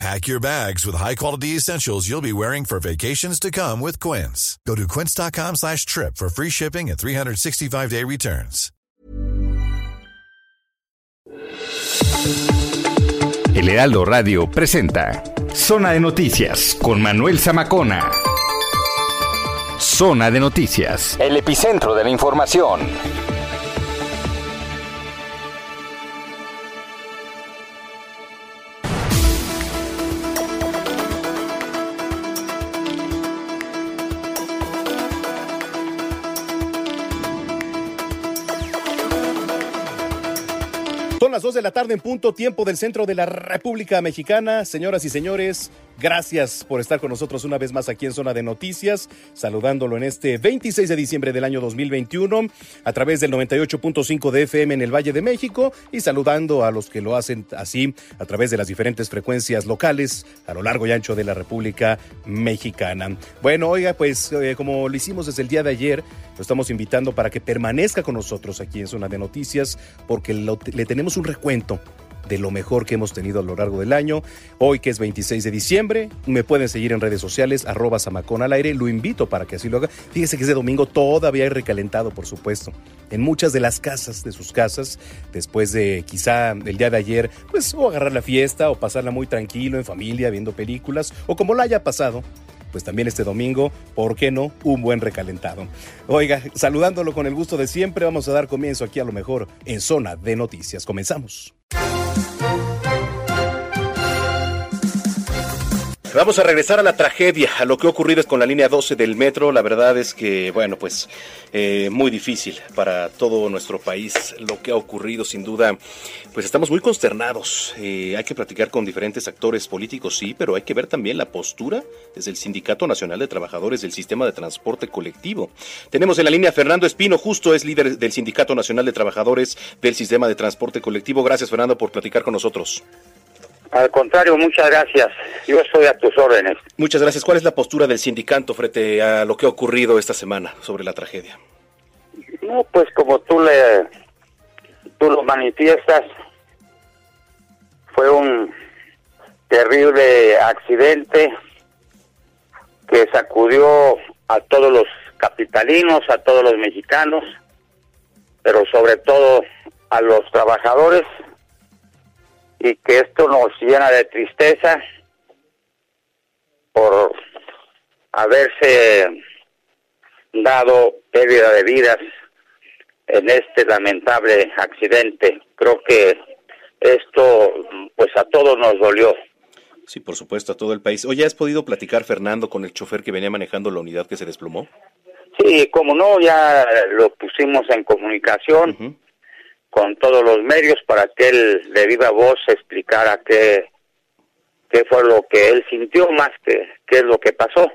Pack your bags with high-quality essentials you'll be wearing for vacations to come with Quince. Go to quince.com slash trip for free shipping and 365-day returns. El Heraldo Radio presenta Zona de Noticias con Manuel Zamacona. Zona de Noticias, el epicentro de la información. Las 2 de la tarde en punto, tiempo del centro de la República Mexicana. Señoras y señores, gracias por estar con nosotros una vez más aquí en Zona de Noticias, saludándolo en este 26 de diciembre del año 2021 a través del 98.5 de FM en el Valle de México y saludando a los que lo hacen así a través de las diferentes frecuencias locales a lo largo y ancho de la República Mexicana. Bueno, oiga, pues eh, como lo hicimos desde el día de ayer, lo estamos invitando para que permanezca con nosotros aquí en Zona de Noticias porque le tenemos un recuento de lo mejor que hemos tenido a lo largo del año. Hoy que es 26 de diciembre, me pueden seguir en redes sociales, arroba Samacón al aire, lo invito para que así lo haga. Fíjese que ese domingo todavía hay recalentado, por supuesto. En muchas de las casas, de sus casas, después de quizá el día de ayer, pues o agarrar la fiesta o pasarla muy tranquilo en familia, viendo películas, o como la haya pasado, pues también este domingo, ¿por qué no? Un buen recalentado. Oiga, saludándolo con el gusto de siempre, vamos a dar comienzo aquí a lo mejor en Zona de Noticias. Comenzamos. Vamos a regresar a la tragedia, a lo que ha ocurrido con la línea 12 del metro. La verdad es que, bueno, pues eh, muy difícil para todo nuestro país lo que ha ocurrido, sin duda. Pues estamos muy consternados. Eh, hay que platicar con diferentes actores políticos, sí, pero hay que ver también la postura desde el Sindicato Nacional de Trabajadores del Sistema de Transporte Colectivo. Tenemos en la línea Fernando Espino, justo es líder del Sindicato Nacional de Trabajadores del Sistema de Transporte Colectivo. Gracias, Fernando, por platicar con nosotros. Al contrario, muchas gracias. Yo estoy a tus órdenes. Muchas gracias. ¿Cuál es la postura del sindicato frente a lo que ha ocurrido esta semana sobre la tragedia? No, pues como tú le tú lo manifiestas, fue un terrible accidente que sacudió a todos los capitalinos, a todos los mexicanos, pero sobre todo a los trabajadores y que esto nos llena de tristeza por haberse dado pérdida de vidas en este lamentable accidente. Creo que esto pues a todos nos dolió. Sí, por supuesto, a todo el país. Oye, ¿has podido platicar, Fernando, con el chofer que venía manejando la unidad que se desplomó? Sí, como no, ya lo pusimos en comunicación Ujú. Con todos los medios para que él de viva voz explicara qué, qué fue lo que él sintió más que qué es lo que pasó.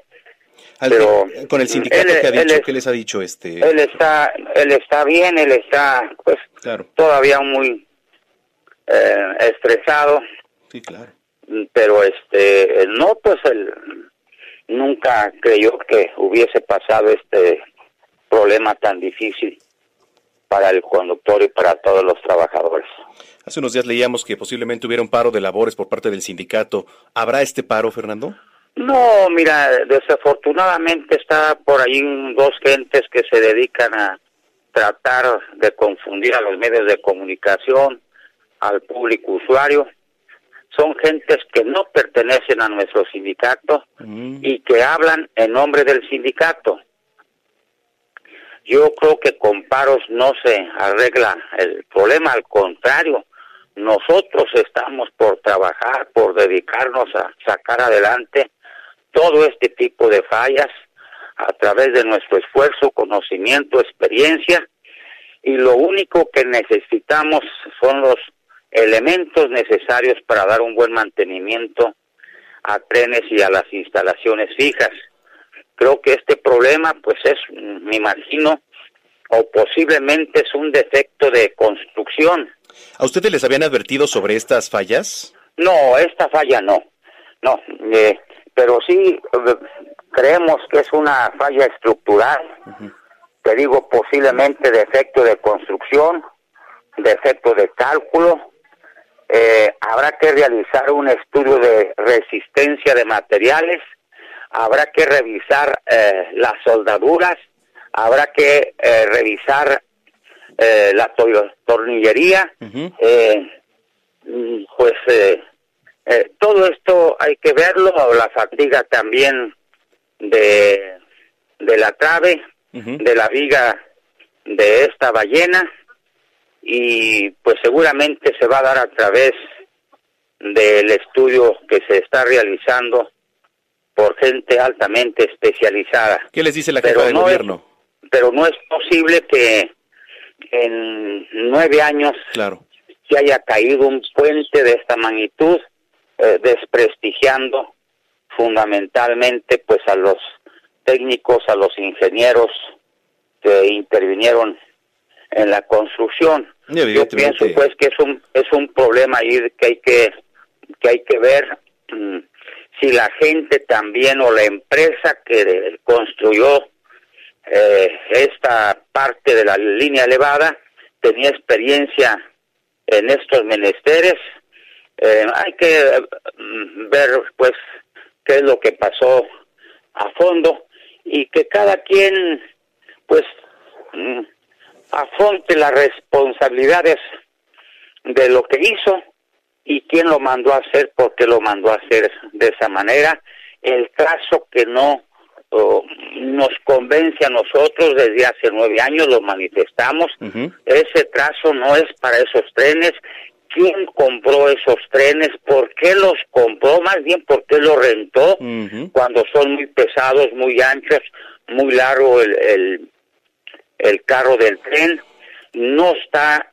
Al- Pero, con el sindicato él- que ha él dicho, ¿qué les ha dicho este? Él está, él está bien, él está pues Claro, todavía muy eh, estresado, sí, claro. pero este no pues él nunca creyó que hubiese pasado este problema tan difícil para el conductor y para todos los trabajadores. Hace unos días leíamos que posiblemente hubiera un paro de labores por parte del sindicato. ¿Habrá este paro, Fernando? No, mira, desafortunadamente está por ahí dos gentes que se dedican a tratar de confundir a los medios de comunicación, al público usuario. Son gentes que no pertenecen a nuestro sindicato Mm, y que hablan en nombre del sindicato. Yo creo que con paros no se arregla el problema, al contrario, nosotros estamos por trabajar, por dedicarnos a sacar adelante todo este tipo de fallas a través de nuestro esfuerzo, conocimiento, experiencia y lo único que necesitamos son los elementos necesarios para dar un buen mantenimiento a trenes y a las instalaciones fijas. Creo que este problema, pues es, me imagino, o posiblemente es un defecto de construcción. ¿A ustedes les habían advertido sobre estas fallas? No, esta falla no, no, eh, pero sí eh, creemos que es una falla estructural, te digo posiblemente defecto de construcción, defecto de cálculo, eh, habrá que realizar un estudio de resistencia de materiales, habrá que revisar las soldaduras, habrá que revisar la tornillería, mm, pues eh, todo esto hay que verlo, la fatiga también de, de la trave, de la viga de esta ballena y pues seguramente se va a dar a través del estudio que se está realizando por gente altamente especializada. ¿Qué les dice la jefa del gobierno? pero no es posible que en nueve años claro. se haya caído un puente de esta magnitud eh, desprestigiando fundamentalmente pues a los técnicos, a los ingenieros que intervinieron en la construcción. Yo pienso pues que es un es un problema ahí que hay que que hay que ver mm, si la gente también o la empresa que construyó eh, esta parte de la línea elevada tenía experiencia en estos menesteres eh, hay que mm, ver pues qué es lo que pasó a fondo y que cada quien pues mm, afronte las responsabilidades de lo que hizo y quién lo mandó a hacer, por qué lo mandó a hacer de esa manera. El caso que no nos convence a nosotros desde hace nueve años, lo manifestamos, ese trazo no es para esos trenes. Quién compró esos trenes, por qué los compró, más bien por qué los rentó, cuando son muy pesados, muy anchos, muy largo el, el, carro del tren, no está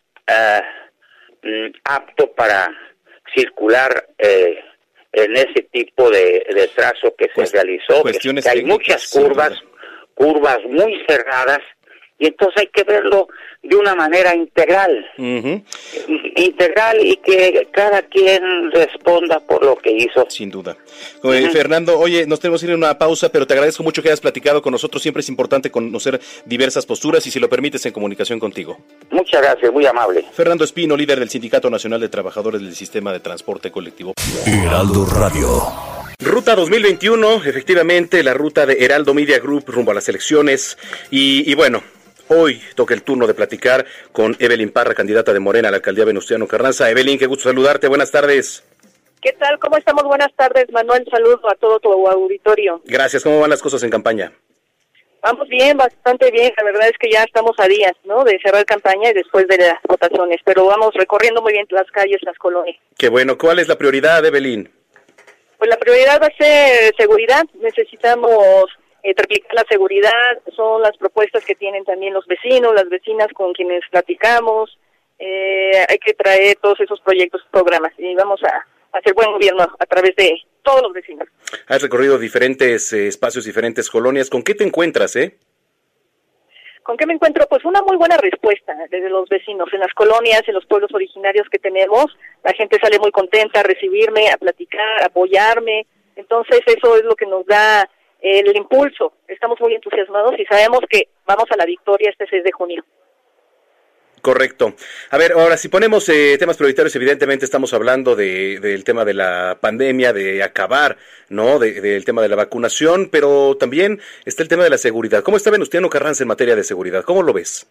mm, apto para circular eh, en ese tipo de, de trazo que se realizó. Que hay muchas curvas, curvas muy cerradas, y entonces hay que verlo de una manera integral, integral y que cada quien responda por lo que hizo. Sin duda. Fernando, oye, nos tenemos que ir a una pausa, pero te agradezco mucho que hayas platicado con nosotros. Siempre es importante conocer diversas posturas y si lo permites en comunicación contigo. Muchas gracias, muy amable. Fernando Espino, líder del Sindicato Nacional de Trabajadores del Sistema de Transporte Colectivo. Heraldo Radio. Ruta 2021, efectivamente, la ruta de Heraldo Media Group rumbo a las elecciones. y bueno, Hoy toca el turno de platicar con Evelyn Parra, candidata de Morena a la alcaldía Venustiano Carranza. Evelyn, qué gusto saludarte. Buenas tardes. ¿Qué tal? ¿Cómo estamos? Buenas tardes, Manuel. Saludo a todo tu auditorio. Gracias. ¿Cómo van las cosas en campaña? Vamos bien, bastante bien. La verdad es que ya estamos a días, ¿no? De cerrar campaña y después de las votaciones. Pero vamos recorriendo muy bien las calles, las colonias. Qué bueno. ¿Cuál es la prioridad, Evelyn? Pues la prioridad va a ser seguridad. Necesitamos eh, triplicar la seguridad, son las propuestas que tienen también los vecinos, las vecinas con quienes platicamos. Eh, hay que traer todos esos proyectos, programas y vamos a, hacer buen gobierno a través de todos los vecinos. Has recorrido diferentes eh, espacios, diferentes colonias. ¿Con qué te encuentras, eh? ¿Con qué me encuentro? Pues una muy buena respuesta desde los vecinos. En las colonias, en los pueblos originarios que tenemos, la gente sale muy contenta a recibirme, a platicar, a apoyarme. Entonces eso es lo que nos da el impulso. Estamos muy entusiasmados y sabemos que vamos a la victoria este 6 de junio. Correcto. A ver, ahora si ponemos eh, temas prioritarios, evidentemente estamos hablando de, del tema de la pandemia, de acabar, ¿no? del tema de la vacunación, pero también está el tema de la seguridad. ¿Cómo está Venustiano Carranza en materia de seguridad? ¿Cómo lo ves?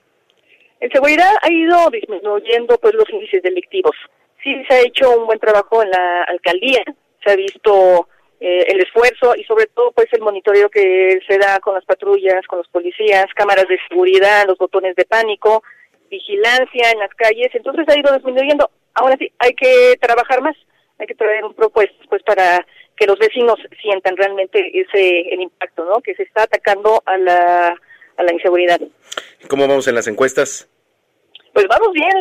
En seguridad ha ido disminuyendo pues los índices delictivos. Sí se ha hecho un buen trabajo en la alcaldía, se ha visto eh, el esfuerzo y sobre todo pues el monitoreo que se da con las patrullas, con los policías, cámaras de seguridad, los botones de pánico, vigilancia en las calles, entonces ha ido disminuyendo. Ahora sí, hay que trabajar más, hay que traer un propuestas pues para que los vecinos sientan realmente ese el impacto, ¿no? Que se está atacando a la a la inseguridad. ¿Cómo vamos en las encuestas? Pues vamos bien,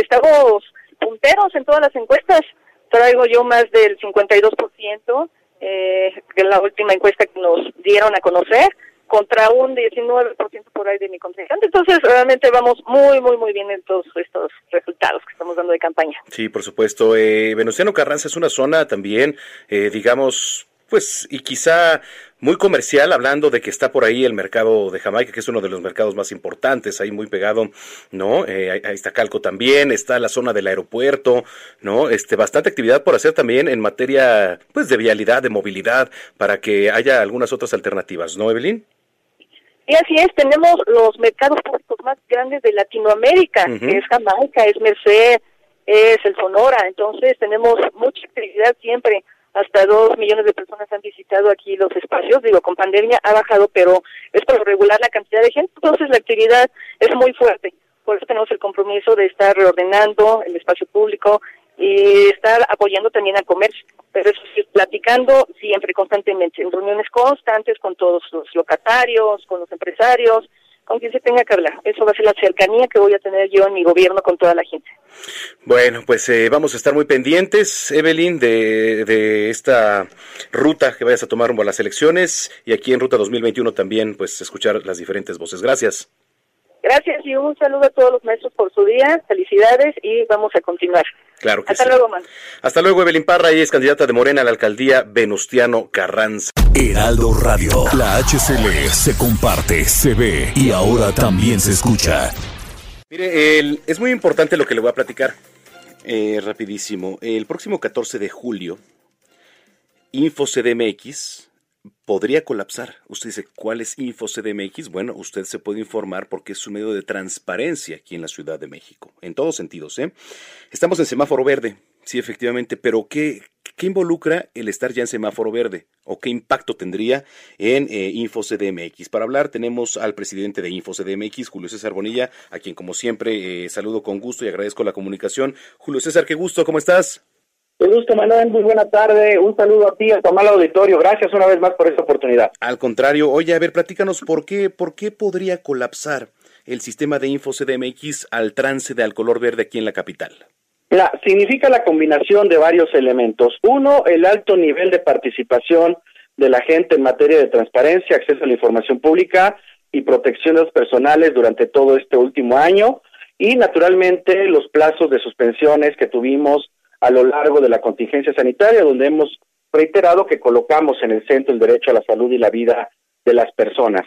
estamos punteros en todas las encuestas. Traigo yo más del 52% eh, que la última encuesta que nos dieron a conocer, contra un 19% por ahí de mi contrincante. Entonces, realmente vamos muy, muy, muy bien en todos estos resultados que estamos dando de campaña. Sí, por supuesto. Eh, Venustiano Carranza es una zona también, eh, digamos, pues, y quizá muy comercial, hablando de que está por ahí el mercado de Jamaica, que es uno de los mercados más importantes, ahí muy pegado, ¿no? Eh, ahí está Calco también, está la zona del aeropuerto, ¿no? Este, bastante actividad por hacer también en materia, pues, de vialidad, de movilidad, para que haya algunas otras alternativas, ¿no, Evelyn? Y así es, tenemos los mercados públicos más grandes de Latinoamérica, que es Jamaica, es Merced, es el Sonora, entonces tenemos mucha actividad siempre hasta dos millones de personas han visitado aquí los espacios. Digo, con pandemia ha bajado, pero es por regular la cantidad de gente. Entonces la actividad es muy fuerte. Por eso tenemos el compromiso de estar reordenando el espacio público y estar apoyando también al comercio. Pero eso sí, platicando siempre, constantemente, en reuniones constantes con todos los locatarios, con los empresarios, con quien se tenga que hablar. Eso va a ser la cercanía que voy a tener yo en mi gobierno con toda la gente. Bueno, pues eh, vamos a estar muy pendientes, Evelyn, de, de, esta ruta que vayas a tomar rumbo a las elecciones y aquí en Ruta 2021 también, pues escuchar las diferentes voces. Gracias. Gracias y un saludo a todos los maestros por su día. Felicidades y vamos a continuar. Claro que Hasta luego, man. Hasta luego, Evelyn Parra, y es candidata de Morena a la alcaldía Venustiano Carranza. Heraldo Radio, la HCL se comparte, se ve y ahora también se escucha. Mire, el, es muy importante lo que le voy a platicar. Eh, rapidísimo. El próximo 14 de julio, InfoCDMX podría colapsar. Usted dice, ¿cuál es InfoCDMX? Bueno, usted se puede informar porque es un medio de transparencia aquí en la Ciudad de México, en todos sentidos. ¿eh? Estamos en semáforo verde, sí, efectivamente, pero ¿qué, ¿qué involucra el estar ya en semáforo verde? ¿O qué impacto tendría en eh, InfoCDMX? Para hablar tenemos al presidente de InfoCDMX, Julio César Bonilla, a quien como siempre eh, saludo con gusto y agradezco la comunicación. Julio César, qué gusto, ¿cómo estás? Gusto, Manuel. Muy buena tarde. Un saludo a ti, a tu amable auditorio. Gracias una vez más por esta oportunidad. Al contrario, oye, a ver, platícanos por qué, por qué podría colapsar el sistema de InfoCDMX al trance de al color verde aquí en la capital. La, significa la combinación de varios elementos. Uno, el alto nivel de participación de la gente en materia de transparencia, acceso a la información pública y protección de los personales durante todo este último año. Y naturalmente los plazos de suspensiones que tuvimos a lo largo de la contingencia sanitaria, donde hemos reiterado que colocamos en el centro el derecho a la salud y la vida de las personas.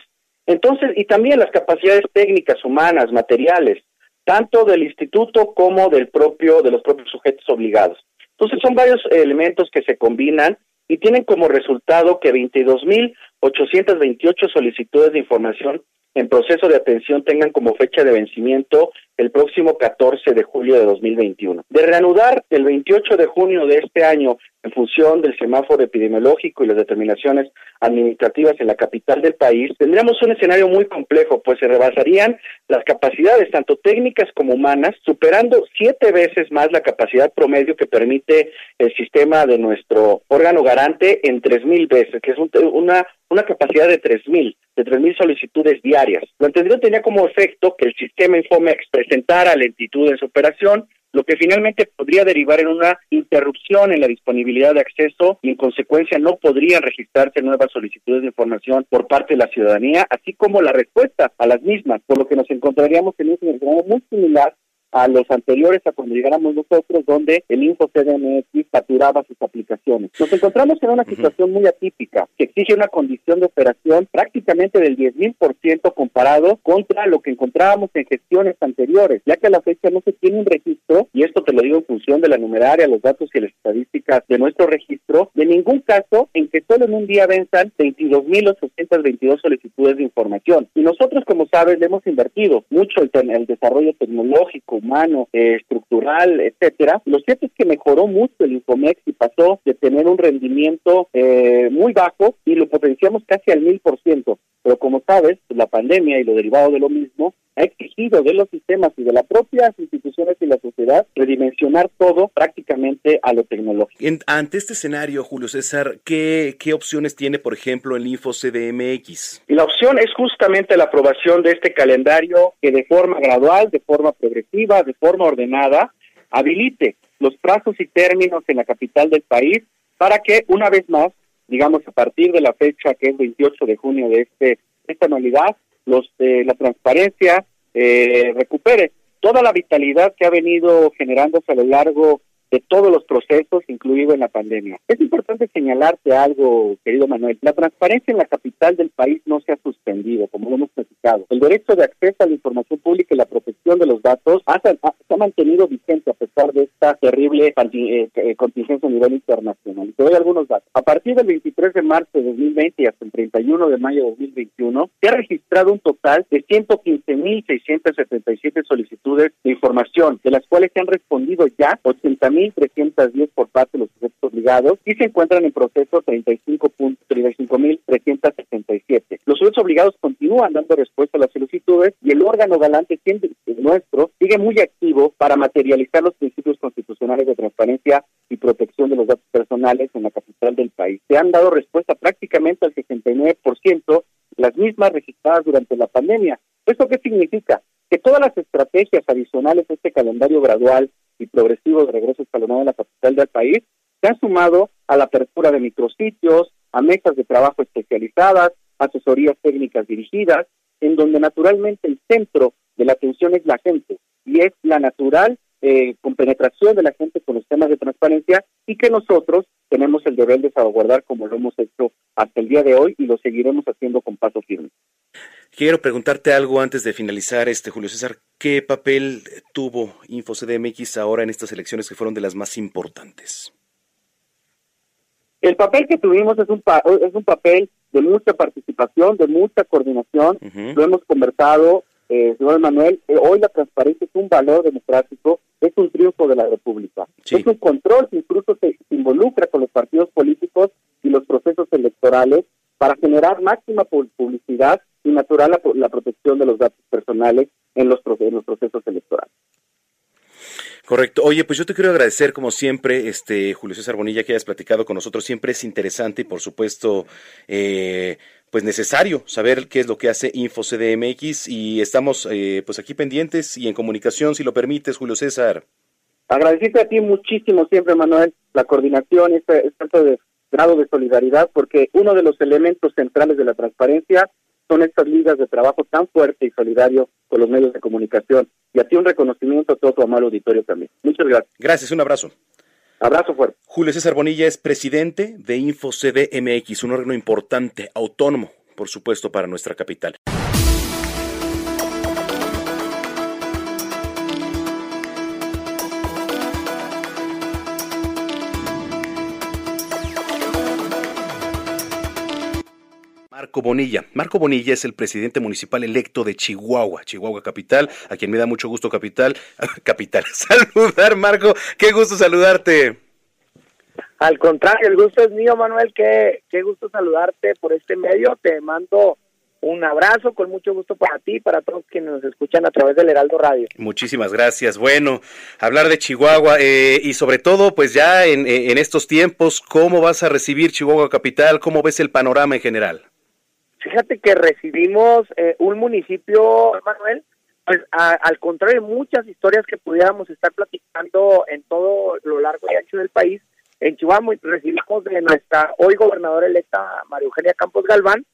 Entonces, y también las capacidades técnicas, humanas, materiales, tanto del instituto como del propio, de los propios sujetos obligados. Entonces, son varios elementos que se combinan y tienen como resultado que 22.828 solicitudes de información en proceso de atención tengan como fecha de vencimiento el próximo 14 de julio de 2021. De reanudar el 28 de junio de este año en función del semáforo epidemiológico y las determinaciones administrativas en la capital del país, tendríamos un escenario muy complejo, pues se rebasarían las capacidades tanto técnicas como humanas, superando siete veces más la capacidad promedio que permite el sistema de nuestro órgano garante en tres mil veces, que es una una capacidad de tres mil, de tres mil solicitudes diarias. Lo entendido tenía como efecto que el sistema Infomex presentara lentitud en su operación, lo que finalmente podría derivar en una interrupción en la disponibilidad de acceso y en consecuencia no podrían registrarse nuevas solicitudes de información por parte de la ciudadanía, así como la respuesta a las mismas, por lo que nos encontraríamos en un escenario muy similar a los anteriores a cuando llegáramos nosotros, donde el InfoCDMX saturaba sus aplicaciones. Nos encontramos en una situación muy atípica, que exige una condición de operación prácticamente del 10.000% comparado contra lo que encontrábamos en gestiones anteriores, ya que a la fecha no se tiene un registro, y esto te lo digo en función de la numeraria, los datos y las estadísticas de nuestro registro, de ningún caso en que solo en un día venzan 22.822 solicitudes de información. Y nosotros, como sabes, le hemos invertido mucho en el desarrollo tecnológico, humano, eh, estructural, etcétera. Lo cierto es que mejoró mucho el Infomex y pasó de tener un rendimiento eh, muy bajo y lo potenciamos casi al mil por ciento. Pero como sabes, la pandemia y lo derivado de lo mismo ha exigido de los sistemas y de las propias instituciones y la sociedad redimensionar todo prácticamente a lo tecnológico. En, ante este escenario, Julio César, ¿qué, ¿qué opciones tiene, por ejemplo, el InfoCDMX? Y la opción es justamente la aprobación de este calendario que de forma gradual, de forma progresiva, de forma ordenada, habilite los plazos y términos en la capital del país para que una vez más, digamos a partir de la fecha que es 28 de junio de este esta anualidad, los, eh, la transparencia eh, recupere toda la vitalidad que ha venido generándose a lo largo de todos los procesos, incluido en la pandemia. Es importante señalarte algo, querido Manuel. La transparencia en la capital del país no se ha suspendido, como lo hemos platicado. El derecho de acceso a la información pública y la protección de los datos ha, se ha mantenido vigente a pesar de esta terrible eh, eh, contingencia a nivel internacional. Te doy algunos datos. A partir del 23 de marzo de 2020 y hasta el 31 de mayo de 2021, se ha registrado un total de 115.677 solicitudes de información, de las cuales se han respondido ya 80.000 1.310 por parte de los sujetos obligados y se encuentran en proceso 35.367. Los sujetos obligados continúan dando respuesta a las solicitudes y el órgano galante nuestro sigue muy activo para materializar los principios constitucionales de transparencia y protección de los datos personales en la capital del país. Se han dado respuesta prácticamente al 69%, las mismas registradas durante la pandemia. ¿Esto qué significa? Que todas las estrategias adicionales a este calendario gradual y progresivo de regreso escalonado en la capital del país, se han sumado a la apertura de micrositios, a mesas de trabajo especializadas, asesorías técnicas dirigidas, en donde naturalmente el centro de la atención es la gente y es la natural eh, compenetración de la gente con los temas de transparencia y que nosotros tenemos el deber de salvaguardar como lo hemos hecho hasta el día de hoy y lo seguiremos haciendo con paso firme. Quiero preguntarte algo antes de finalizar, este Julio César. ¿Qué papel tuvo InfoCDMX ahora en estas elecciones que fueron de las más importantes? El papel que tuvimos es un, es un papel de mucha participación, de mucha coordinación. Lo hemos conversado, eh, señor Manuel. Eh, hoy la transparencia es un valor democrático, es un triunfo de la República. Es un control que incluso se involucra con los partidos políticos y los procesos electorales para generar máxima publicidad y natural la, protección de los datos personales en los, los procesos electorales. Correcto. Oye, pues yo te quiero agradecer como siempre, este Julio César Bonilla, que hayas platicado con nosotros. Siempre es interesante y por supuesto, eh, pues necesario saber qué es lo que hace InfoCDMX y estamos eh, pues aquí pendientes y en comunicación, si lo permites, Julio César. Agradecerte a ti muchísimo siempre, Manuel, la coordinación, este, este de grado de solidaridad, porque uno de los elementos centrales de la transparencia son estas ligas de trabajo tan fuerte y solidario con los medios de comunicación. Y a ti un reconocimiento a todo tu amable auditorio también. Muchas gracias. Gracias, un abrazo. Abrazo fuerte. Julio César Bonilla es presidente de InfoCDMX, un órgano importante, autónomo, por supuesto, para nuestra capital. Marco Bonilla. Marco Bonilla es el presidente municipal electo de Chihuahua, Chihuahua Capital, a quien me da mucho gusto Capital, Capital, saludar Marco, qué gusto saludarte. Al contrario, el gusto es mío, Manuel, qué, qué gusto saludarte por este medio, te mando un abrazo con mucho gusto para ti y para todos quienes nos escuchan a través del Heraldo Radio. Muchísimas gracias. Bueno, hablar de Chihuahua eh, y sobre todo, pues ya en, en, estos tiempos, ¿cómo vas a recibir Chihuahua Capital? ¿Cómo ves el panorama en general? Fíjate que recibimos eh, un municipio, Manuel, pues al contrario de muchas historias que pudiéramos estar platicando en todo lo largo y ancho del país, en Chihuahua recibimos de nuestra hoy gobernadora electa María Eugenia Campos Galván,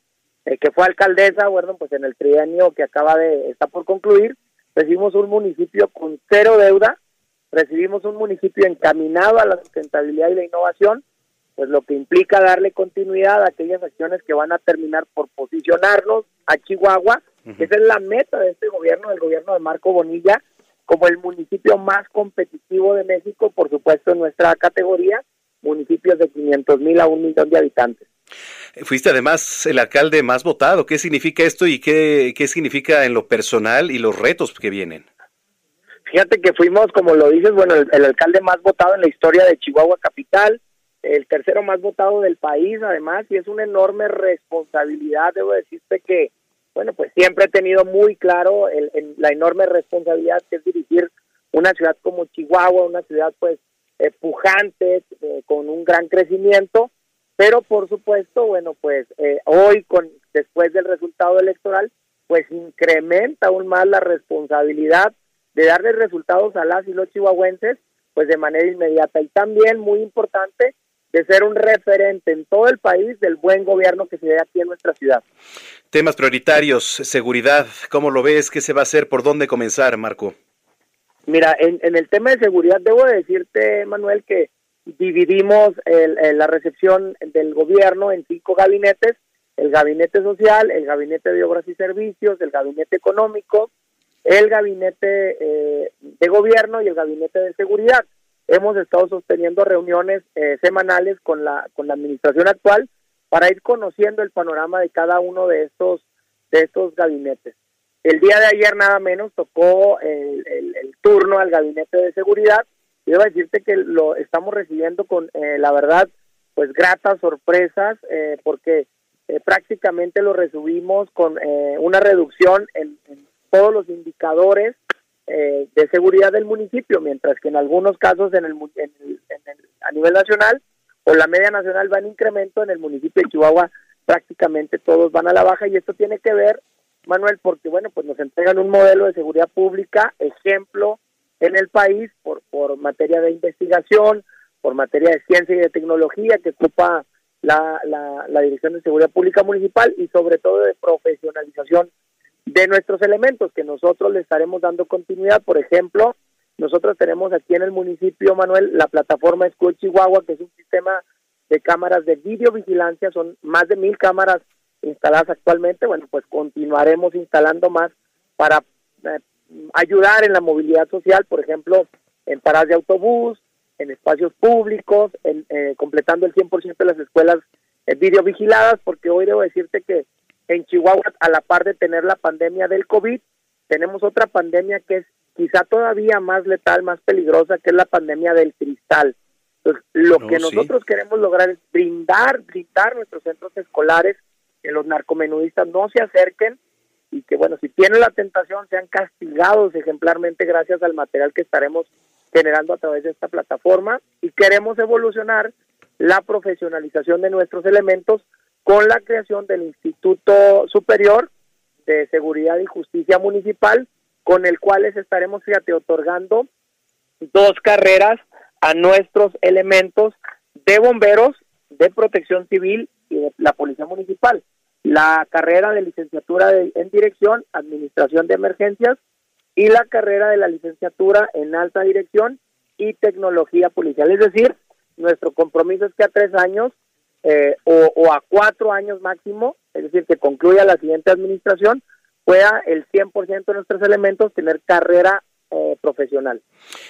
eh, que fue alcaldesa, bueno, pues en el trienio que acaba de, está por concluir, recibimos un municipio con cero deuda, recibimos un municipio encaminado a la sustentabilidad y la innovación, pues lo que implica darle continuidad a aquellas acciones que van a terminar por posicionarnos a Chihuahua, esa es la meta de este gobierno, del gobierno de Marco Bonilla, como el municipio más competitivo de México, por supuesto en nuestra categoría, municipios de 500 mil a un millón de habitantes. Fuiste además el alcalde más votado. ¿Qué significa esto y qué, qué significa en lo personal y los retos que vienen? Fíjate que fuimos, como lo dices, bueno, el alcalde más votado en la historia de Chihuahua Capital, el tercero más votado del país, además, y es una enorme responsabilidad, debo decirte que, bueno, pues siempre he tenido muy claro el, la enorme responsabilidad que es dirigir una ciudad como Chihuahua, una ciudad pues eh, pujante, eh, con un gran crecimiento, pero por supuesto, bueno, pues eh, hoy, con después del resultado electoral, pues incrementa aún más la responsabilidad de darle resultados a las y los chihuahuenses, pues de manera inmediata. Y también, muy importante, de ser un referente en todo el país del buen gobierno que se ve aquí en nuestra ciudad. Temas prioritarios, seguridad, ¿cómo lo ves? ¿Qué se va a hacer? ¿Por dónde comenzar, Marco? Mira, en, el tema de seguridad debo decirte, Manuel, que dividimos la recepción del gobierno en cinco gabinetes, el gabinete social, el gabinete de obras y servicios, el gabinete económico, el gabinete eh, de gobierno y el gabinete de seguridad hemos estado sosteniendo reuniones eh, semanales con la con la administración actual para ir conociendo el panorama de cada uno de estos de estos gabinetes. El día de ayer nada menos tocó el, turno al gabinete de seguridad y debo decirte que lo estamos recibiendo con eh, la verdad pues gratas sorpresas eh, porque prácticamente lo recibimos con una reducción en todos los indicadores eh, de seguridad del municipio, mientras que en algunos casos en el, a nivel nacional o la media nacional va en incremento, en el municipio de Chihuahua prácticamente todos van a la baja y esto tiene que ver, Manuel, porque bueno, pues nos entregan un modelo de seguridad pública, ejemplo en el país por, por materia de investigación, por materia de ciencia y de tecnología que ocupa la, la, la Dirección de Seguridad Pública Municipal y sobre todo de profesionalización de nuestros elementos que nosotros le estaremos dando continuidad. Por ejemplo, nosotros tenemos aquí en el municipio, Manuel, la plataforma Escudo Chihuahua, que es un sistema de cámaras de videovigilancia, son más de mil cámaras instaladas actualmente. Bueno, pues continuaremos instalando más para eh, ayudar en la movilidad social, por ejemplo, en paradas de autobús, en espacios públicos, en, eh, completando el 100% de las escuelas eh, videovigiladas, porque hoy debo decirte que en Chihuahua, a la par de tener la pandemia del COVID, tenemos otra pandemia que es quizá todavía más letal, más peligrosa, que es la pandemia del cristal. Entonces, lo que nosotros queremos lograr es brindar, brindar nuestros centros escolares, que los narcomenudistas no se acerquen y que, bueno, si tienen la tentación, sean castigados ejemplarmente gracias al material que estaremos generando a través de esta plataforma. Y queremos evolucionar la profesionalización de nuestros elementos con la creación del Instituto Superior de Seguridad y Justicia Municipal, con el cual estaremos, fíjate, otorgando dos carreras a nuestros elementos de bomberos, de protección civil y de la Policía Municipal. La carrera de licenciatura en dirección, administración de emergencias y la carrera de la licenciatura en alta dirección y tecnología policial. Es decir, nuestro compromiso es que a tres años eh, o, a cuatro años máximo, es decir, que concluya la siguiente administración, pueda el 100% de nuestros elementos tener carrera eh, profesional.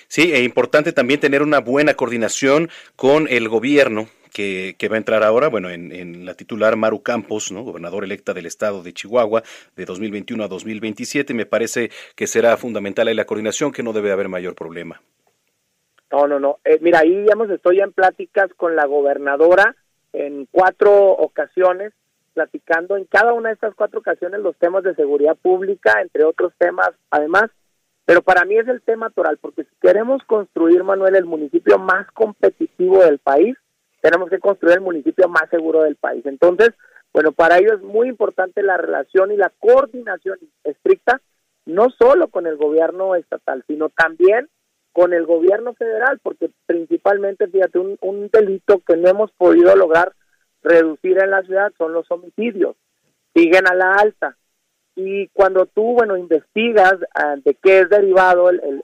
Sí, e importante también tener una buena coordinación con el gobierno, que, va a entrar ahora, bueno, en, la titular Maru Campos, ¿no? gobernador electa del estado de Chihuahua de 2021 a 2027. Me parece que será fundamental ahí la coordinación, que no debe haber mayor problema. No, no, no. Eh, mira, ahí digamos, estoy en pláticas con la gobernadora en cuatro ocasiones, platicando en cada una de estas cuatro ocasiones los temas de seguridad pública, entre otros temas además. Pero para mí es el tema toral, porque si queremos construir, Manuel, el municipio más competitivo del país, tenemos que construir el municipio más seguro del país. Entonces, bueno, para ello es muy importante la relación y la coordinación estricta, no solo con el gobierno estatal, sino también con el gobierno federal, porque principalmente, fíjate, un, delito que no hemos podido lograr reducir en la ciudad son los homicidios, siguen a la alta. Y cuando tú, bueno, investigas ah, de qué es derivado el,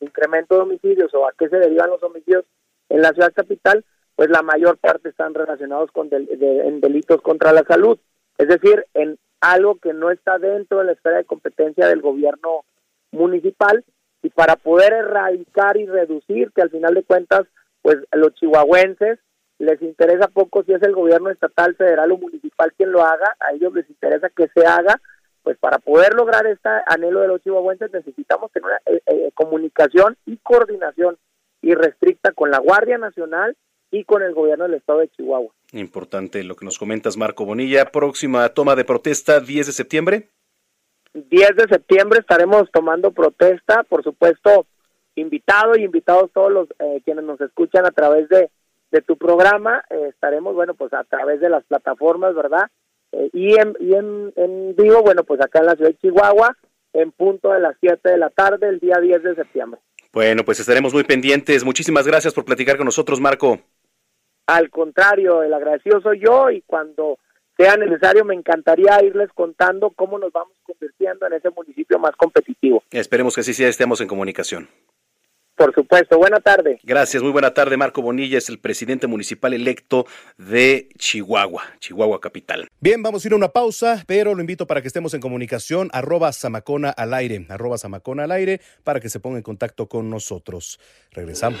incremento de homicidios o a qué se derivan los homicidios en la ciudad capital, pues la mayor parte están relacionados con delitos contra la salud. Es decir, en algo que no está dentro de la esfera de competencia del gobierno municipal y para poder erradicar y reducir que al final de cuentas pues los chihuahuenses les interesa poco si es el gobierno estatal, federal o municipal quien lo haga, a ellos les interesa que se haga, pues para poder lograr este anhelo de los chihuahuenses necesitamos tener una eh, eh, comunicación y coordinación irrestricta con la Guardia Nacional y con el gobierno del estado de Chihuahua. Importante lo que nos comentas, Marco Bonilla. Próxima toma de protesta, 10 de septiembre. 10 de septiembre estaremos tomando protesta, por supuesto, invitado y invitados todos los eh, quienes nos escuchan a través de, de tu programa, eh, estaremos, bueno, pues a través de las plataformas, ¿verdad? Eh, y en, y en, en, vivo, bueno, pues acá en la ciudad de Chihuahua, en punto de las 7 de la tarde, el día 10 de septiembre. Bueno, pues estaremos muy pendientes. Muchísimas gracias por platicar con nosotros, Marco. Al contrario, el agradecido soy yo y cuando sea necesario, me encantaría irles contando cómo nos vamos convirtiendo en ese municipio más competitivo. Esperemos que así sea, estemos en comunicación. Por supuesto, buena tarde. Gracias, muy buena tarde. Marco Bonilla es el presidente municipal electo de Chihuahua, Chihuahua capital. Bien, vamos a ir a una pausa, pero lo invito para que estemos en comunicación, arroba Samacona al aire, arroba Samacona al aire, para que se ponga en contacto con nosotros. Regresamos.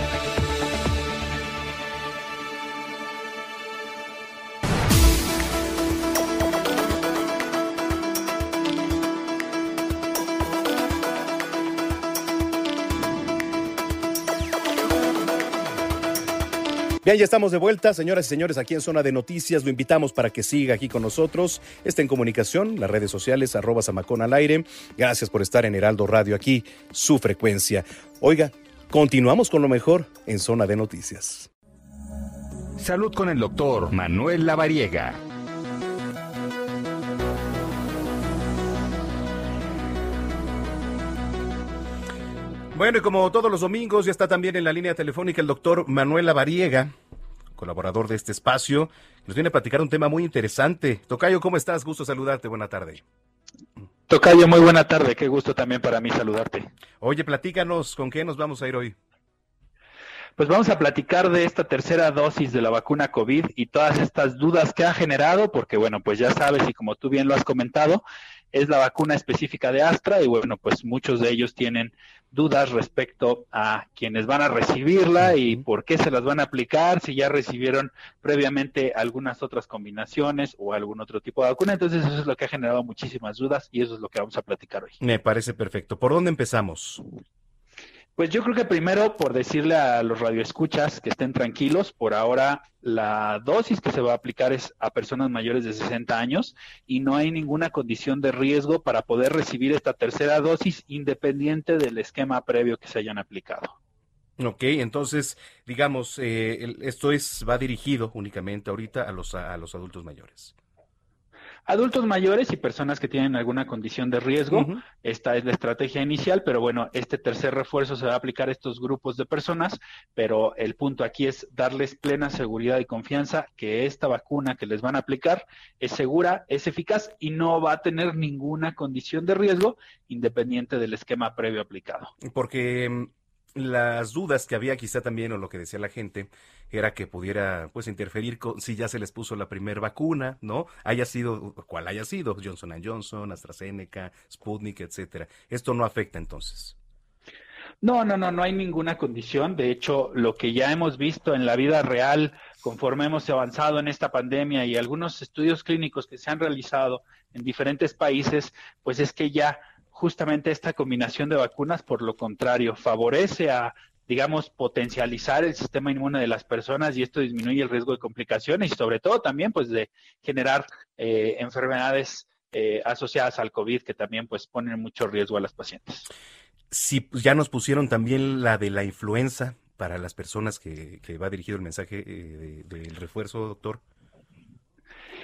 Bien, ya estamos de vuelta, señoras y señores, aquí en Zona de Noticias. Lo invitamos para que siga aquí con nosotros. Está en comunicación, las redes sociales, arroba Samacón al aire. Gracias por estar en Heraldo Radio aquí, su frecuencia. Oiga, continuamos con lo mejor en Zona de Noticias. Salud con el doctor Manuel Lavariega. Bueno, y como todos los domingos, ya está también en la línea telefónica el doctor Manuel Lavariega, colaborador de este espacio. Nos viene a platicar un tema muy interesante. Tocayo, ¿cómo estás? Gusto saludarte. Buena tarde. Tocayo, muy buena tarde. Qué gusto también para mí saludarte. Oye, platícanos, ¿con qué nos vamos a ir hoy? Pues vamos a platicar de esta tercera dosis de la vacuna COVID y todas estas dudas que ha generado, porque bueno, pues ya sabes y como tú bien lo has comentado, es la vacuna específica de Astra y bueno, pues muchos de ellos tienen dudas respecto a quienes van a recibirla y por qué se las van a aplicar, si ya recibieron previamente algunas otras combinaciones o algún otro tipo de vacuna. Entonces eso es lo que ha generado muchísimas dudas y eso es lo que vamos a platicar hoy. Me parece perfecto. ¿Por dónde empezamos? Pues yo creo que primero por decirle a los radioescuchas que estén tranquilos, por ahora la dosis que se va a aplicar es a personas mayores de 60 años y no hay ninguna condición de riesgo para poder recibir esta tercera dosis independiente del esquema previo que se hayan aplicado. Ok, entonces, digamos, eh, esto es va dirigido únicamente ahorita a los, a los adultos mayores. Adultos mayores y personas que tienen alguna condición de riesgo, esta es la estrategia inicial, pero bueno, este tercer refuerzo se va a aplicar a estos grupos de personas, pero el punto aquí es darles plena seguridad y confianza que esta vacuna que les van a aplicar es segura, es eficaz y no va a tener ninguna condición de riesgo independiente del esquema previo aplicado. Porque mm, las dudas que había quizá también o lo que decía la gente era que pudiera pues interferir con si ya se les puso la primera vacuna, ¿no? Haya sido cual haya sido Johnson Johnson, AstraZeneca, Sputnik, etcétera. Esto no afecta entonces. No, no, no, no hay ninguna condición. De hecho, lo que ya hemos visto en la vida real, conforme hemos avanzado en esta pandemia y algunos estudios clínicos que se han realizado en diferentes países, pues es que ya justamente esta combinación de vacunas, por lo contrario, favorece a, digamos, potencializar el sistema inmune de las personas y esto disminuye el riesgo de complicaciones y sobre todo también, pues, de generar eh, enfermedades eh, asociadas al COVID que también, pues, ponen mucho riesgo a las pacientes. Sí, pues, ya nos pusieron también la de la influenza para las personas que, va dirigido el mensaje eh, del refuerzo, doctor.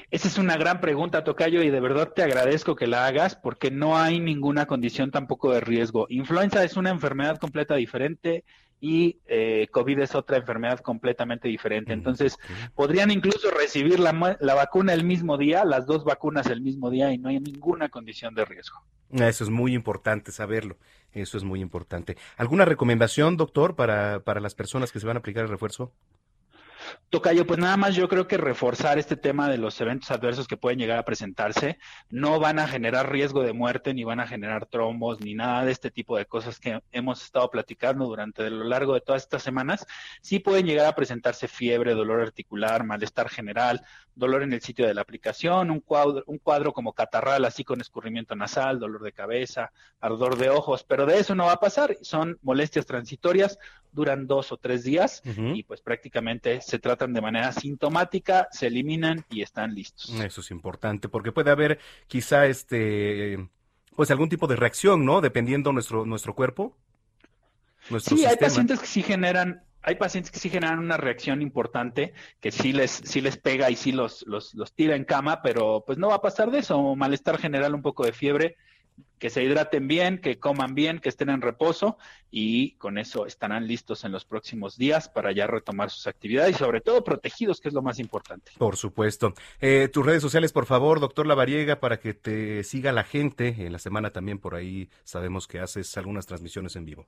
Esa es una gran pregunta, Tocayo, y de verdad te agradezco que la hagas porque no hay ninguna condición tampoco de riesgo. Influenza es una enfermedad completa diferente y eh, COVID es otra enfermedad completamente diferente. Mm, Entonces, podrían incluso recibir la, la, vacuna el mismo día, las dos vacunas el mismo día y no hay ninguna condición de riesgo. Eso es muy importante saberlo. Eso es muy importante. ¿Alguna recomendación, doctor, para, para las personas que se van a aplicar el refuerzo? Tocayo, pues nada más yo creo que reforzar este tema de los eventos adversos que pueden llegar a presentarse no van a generar riesgo de muerte, ni van a generar trombos, ni nada de este tipo de cosas que hemos estado platicando durante lo largo de todas estas semanas. Sí pueden llegar a presentarse fiebre, dolor articular, malestar general, dolor en el sitio de la aplicación, un cuadro, un cuadro como catarral, así con escurrimiento nasal, dolor de cabeza, ardor de ojos, pero de eso no va a pasar. Son molestias transitorias, duran dos o tres días y pues prácticamente se se tratan de manera sintomática, se eliminan y están listos. Eso es importante, porque puede haber quizá este pues algún tipo de reacción, ¿no? Dependiendo nuestro nuestro cuerpo. sí, hay pacientes que sí generan hay pacientes que sí generan una reacción importante, que sí les, sí les pega y sí los, los, los tira en cama, pero pues no va a pasar de eso, malestar general, un poco de fiebre, que se hidraten bien, que coman bien, que estén en reposo y con eso estarán listos en los próximos días para ya retomar sus actividades y sobre todo protegidos, que es lo más importante. Por supuesto. Eh, tus redes sociales, por favor, doctor Lavariega, para que te siga la gente. En la semana también por ahí sabemos que haces algunas transmisiones en vivo.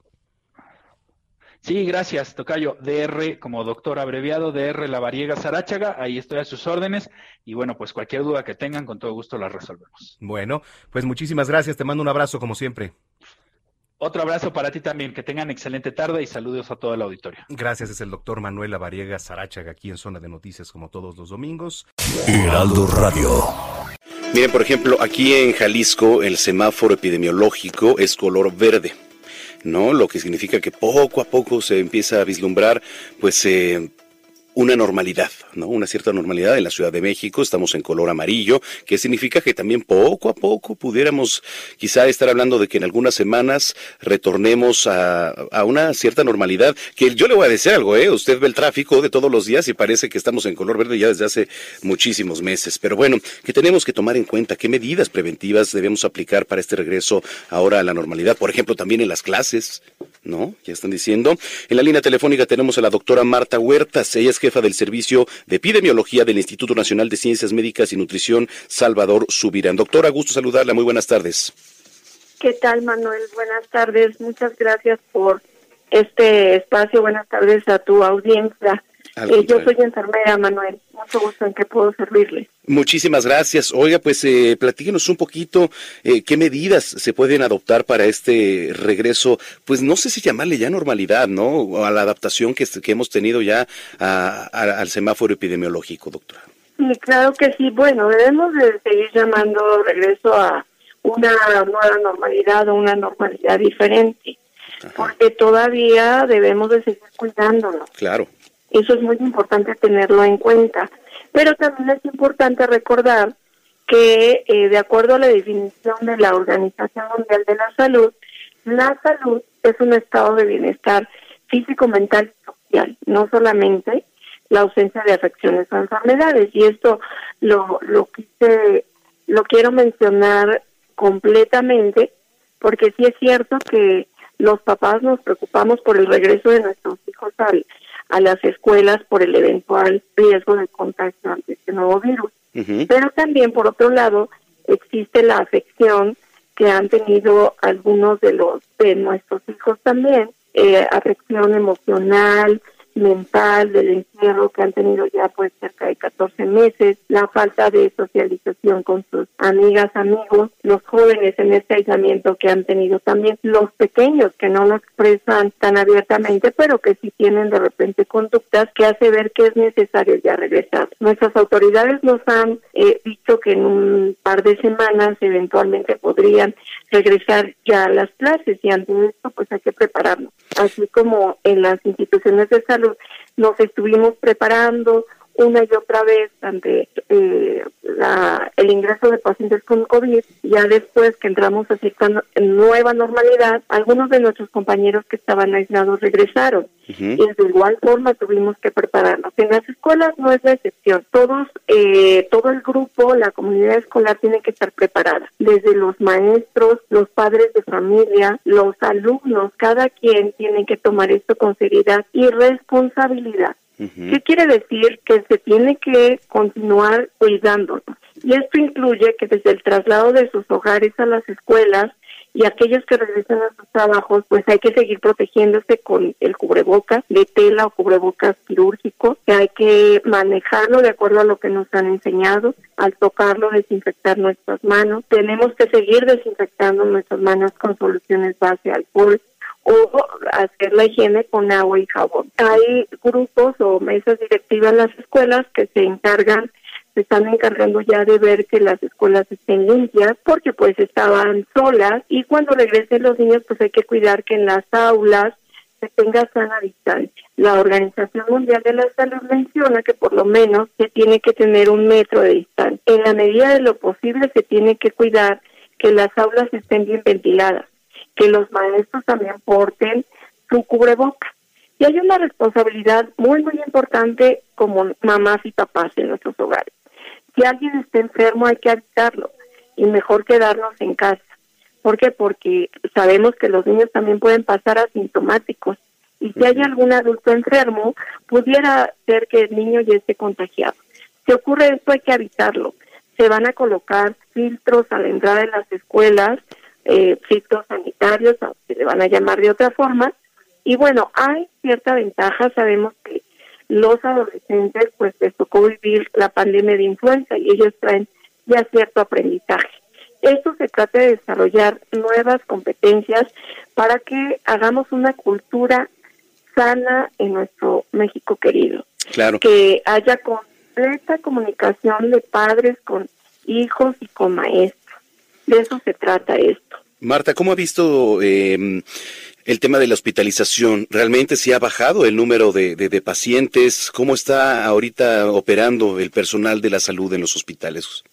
Sí, gracias, Tocayo. DR como doctor abreviado, DR Lavariega Sarachaga, ahí estoy a sus órdenes y bueno, pues cualquier duda que tengan, con todo gusto la resolvemos. Bueno, pues muchísimas gracias, te mando un abrazo como siempre. Otro abrazo para ti también, que tengan excelente tarde y saludos a todo el auditorio. Gracias, es el doctor Manuel Lavariega Sarachaga aquí en Zona de Noticias como todos los domingos. Heraldo Radio. Miren, por ejemplo, aquí en Jalisco el semáforo epidemiológico es color verde. ¿No? Lo que significa que poco a poco se empieza a vislumbrar, pues, eh, una normalidad, ¿no? Una cierta normalidad en la Ciudad de México, estamos en color amarillo, que significa que también poco a poco pudiéramos quizá estar hablando de que en algunas semanas retornemos a, a una cierta normalidad, que yo le voy a decir algo, ¿eh? Usted ve el tráfico de todos los días y parece que estamos en color verde ya desde hace muchísimos meses, pero bueno, que tenemos que tomar en cuenta qué medidas preventivas debemos aplicar para este regreso ahora a la normalidad, por ejemplo, también en las clases, ¿no? Ya están diciendo. En la línea telefónica tenemos a la doctora Marta Huertas, ella es jefa jefa del Servicio de Epidemiología del Instituto Nacional de Ciencias Médicas y Nutrición, Salvador Subirán. Doctora, gusto saludarla. Muy buenas tardes. ¿Qué tal, Manuel? Buenas tardes. Muchas gracias por este espacio. Buenas tardes a tu audiencia. Eh, yo soy enfermera, Manuel. Mucho gusto en qué puedo servirle. Muchísimas gracias. Oiga, pues eh, platíquenos un poquito eh, qué medidas se pueden adoptar para este regreso, pues no sé si llamarle ya normalidad, ¿no? O a la adaptación que, que hemos tenido ya al semáforo epidemiológico, doctora. Sí, claro que sí. Bueno, debemos de seguir llamando regreso a una nueva normalidad o una normalidad diferente, porque todavía debemos de seguir cuidándonos. Claro. Eso es muy importante tenerlo en cuenta. Pero también es importante recordar que, eh, de acuerdo a la definición de la Organización Mundial de la Salud, la salud es un estado de bienestar físico, mental y social, no solamente la ausencia de afecciones o enfermedades. Y esto lo, lo, quise, lo quiero mencionar completamente porque sí es cierto que los papás nos preocupamos por el regreso de nuestros hijos al, a las escuelas por el eventual riesgo de contagio ante este nuevo virus. Pero también, por otro lado, existe la afección que han tenido algunos de los de nuestros hijos también, eh, afección emocional, mental del encierro que han tenido ya pues cerca de 14 meses, la falta de socialización con sus amigas, amigos, los jóvenes en este aislamiento que han tenido también, los pequeños que no lo expresan tan abiertamente, pero que sí tienen de repente conductas que hace ver que es necesario ya regresar. Nuestras autoridades nos han eh, dicho que en un par de semanas eventualmente podrían regresar ya a las clases y ante esto pues hay que prepararnos. Así como en las instituciones de salud nos estuvimos preparando una y otra vez ante eh, la, el ingreso de pacientes con COVID, ya después que entramos a esta nueva normalidad, algunos de nuestros compañeros que estaban aislados regresaron y de igual forma tuvimos que prepararnos. En las escuelas no es la excepción, todos, eh, todo el grupo, la comunidad escolar tiene que estar preparada, desde los maestros, los padres de familia, los alumnos, cada quien tiene que tomar esto con seriedad y responsabilidad. ¿Qué quiere decir? Que se tiene que continuar cuidándonos. Y esto incluye que desde el traslado de sus hogares a las escuelas y aquellos que regresan a sus trabajos, pues hay que seguir protegiéndose con el cubrebocas de tela o cubrebocas quirúrgico, que hay que manejarlo de acuerdo a lo que nos han enseñado, al tocarlo desinfectar nuestras manos. Tenemos que seguir desinfectando nuestras manos con soluciones base alcohol, o hacer la higiene con agua y jabón. Hay grupos o mesas directivas en las escuelas que se encargan se están encargando ya de ver que las escuelas estén limpias porque pues estaban solas y cuando regresen los niños pues hay que cuidar que en las aulas se tenga sana distancia. La Organización Mundial de la Salud menciona que por lo menos se tiene que tener un metro de distancia. En la medida de lo posible se tiene que cuidar que las aulas estén bien ventiladas, que los maestros también porten su cubreboca. Y hay una responsabilidad muy, muy importante como mamás y papás en nuestros hogares. Si alguien está enfermo hay que avisarlo y mejor quedarnos en casa. ¿Por qué? Porque sabemos que los niños también pueden pasar asintomáticos y si hay algún adulto enfermo, pudiera ser que el niño ya esté contagiado. Si ocurre esto hay que evitarlo. Se van a colocar filtros a la entrada de las escuelas, eh, filtros sanitarios, se le van a llamar de otra forma. Y bueno, hay cierta ventaja, sabemos que los adolescentes pues les tocó vivir la pandemia de influenza y ellos traen ya cierto aprendizaje. Esto se trata de desarrollar nuevas competencias para que hagamos una cultura sana en nuestro México querido. Claro. Que haya completa comunicación de padres con hijos y con maestros. De eso se trata esto. Marta, ¿cómo ha visto eh, el tema de la hospitalización? ¿Realmente se ha bajado el número de, de, pacientes? ¿Cómo está ahorita operando el personal de la salud en los hospitales?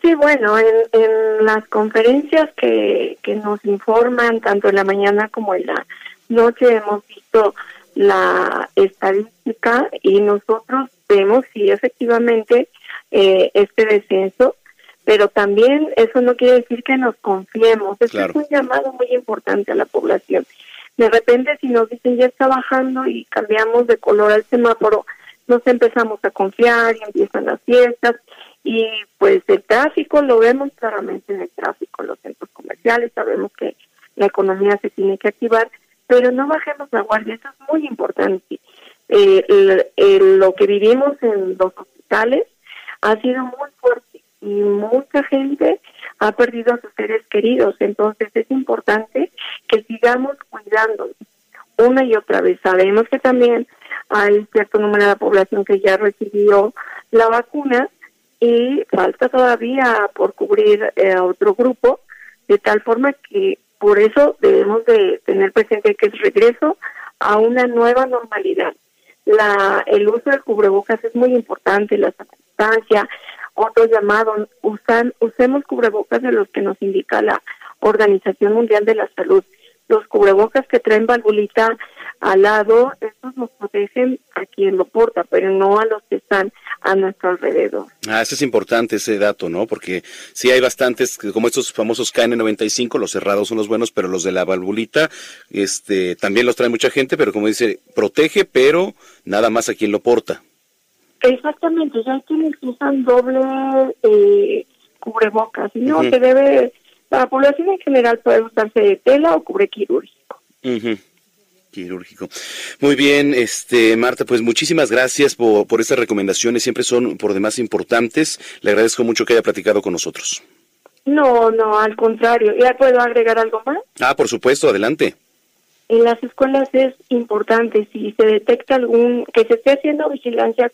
Sí, bueno, en, en las conferencias que, que nos informan, tanto en la mañana como en la noche, hemos visto la estadística y nosotros vemos si efectivamente eh, este descenso, pero también eso no quiere decir que nos confiemos. Esto es un llamado muy importante a la población. De repente, si nos dicen ya está bajando y cambiamos de color al semáforo, nos empezamos a confiar y empiezan las fiestas y pues el tráfico lo vemos claramente en el tráfico, en los centros comerciales, sabemos que la economía se tiene que activar, pero no bajemos la guardia, eso es muy importante. Eh, lo que vivimos en los hospitales ha sido muy fuerte y mucha gente ha perdido a sus seres queridos, entonces es importante que sigamos cuidándonos una y otra vez. Sabemos que también hay cierto número de la población que ya recibió la vacuna, y falta todavía por cubrir eh, otro grupo, de tal forma que por eso debemos de tener presente que es regreso a una nueva normalidad. La, el uso del cubrebocas es muy importante, la distancia, otro llamado, usan, usemos cubrebocas de los que nos indica la Organización Mundial de la Salud. Los cubrebocas que traen valvulita al lado, estos nos protegen a quien lo porta, pero no a los que están a nuestro alrededor. Ah, eso es importante ese dato, ¿no? Porque sí hay bastantes, como estos famosos KN95, los cerrados son los buenos, pero los de la valvulita, este, también los trae mucha gente, pero como dice, protege, pero nada más a quien lo porta. Exactamente, ya hay quienes usan doble eh, cubrebocas, y no, se debe, la población en general puede usarse de tela o cubre quirúrgico quirúrgico. Muy bien, este Marta, pues muchísimas gracias por, por estas recomendaciones, siempre son por demás importantes. Le agradezco mucho que haya platicado con nosotros. No, no, al contrario. ¿Ya puedo agregar algo más? Ah, por supuesto, adelante. En las escuelas es importante, si se detecta algún, que se esté haciendo vigilancia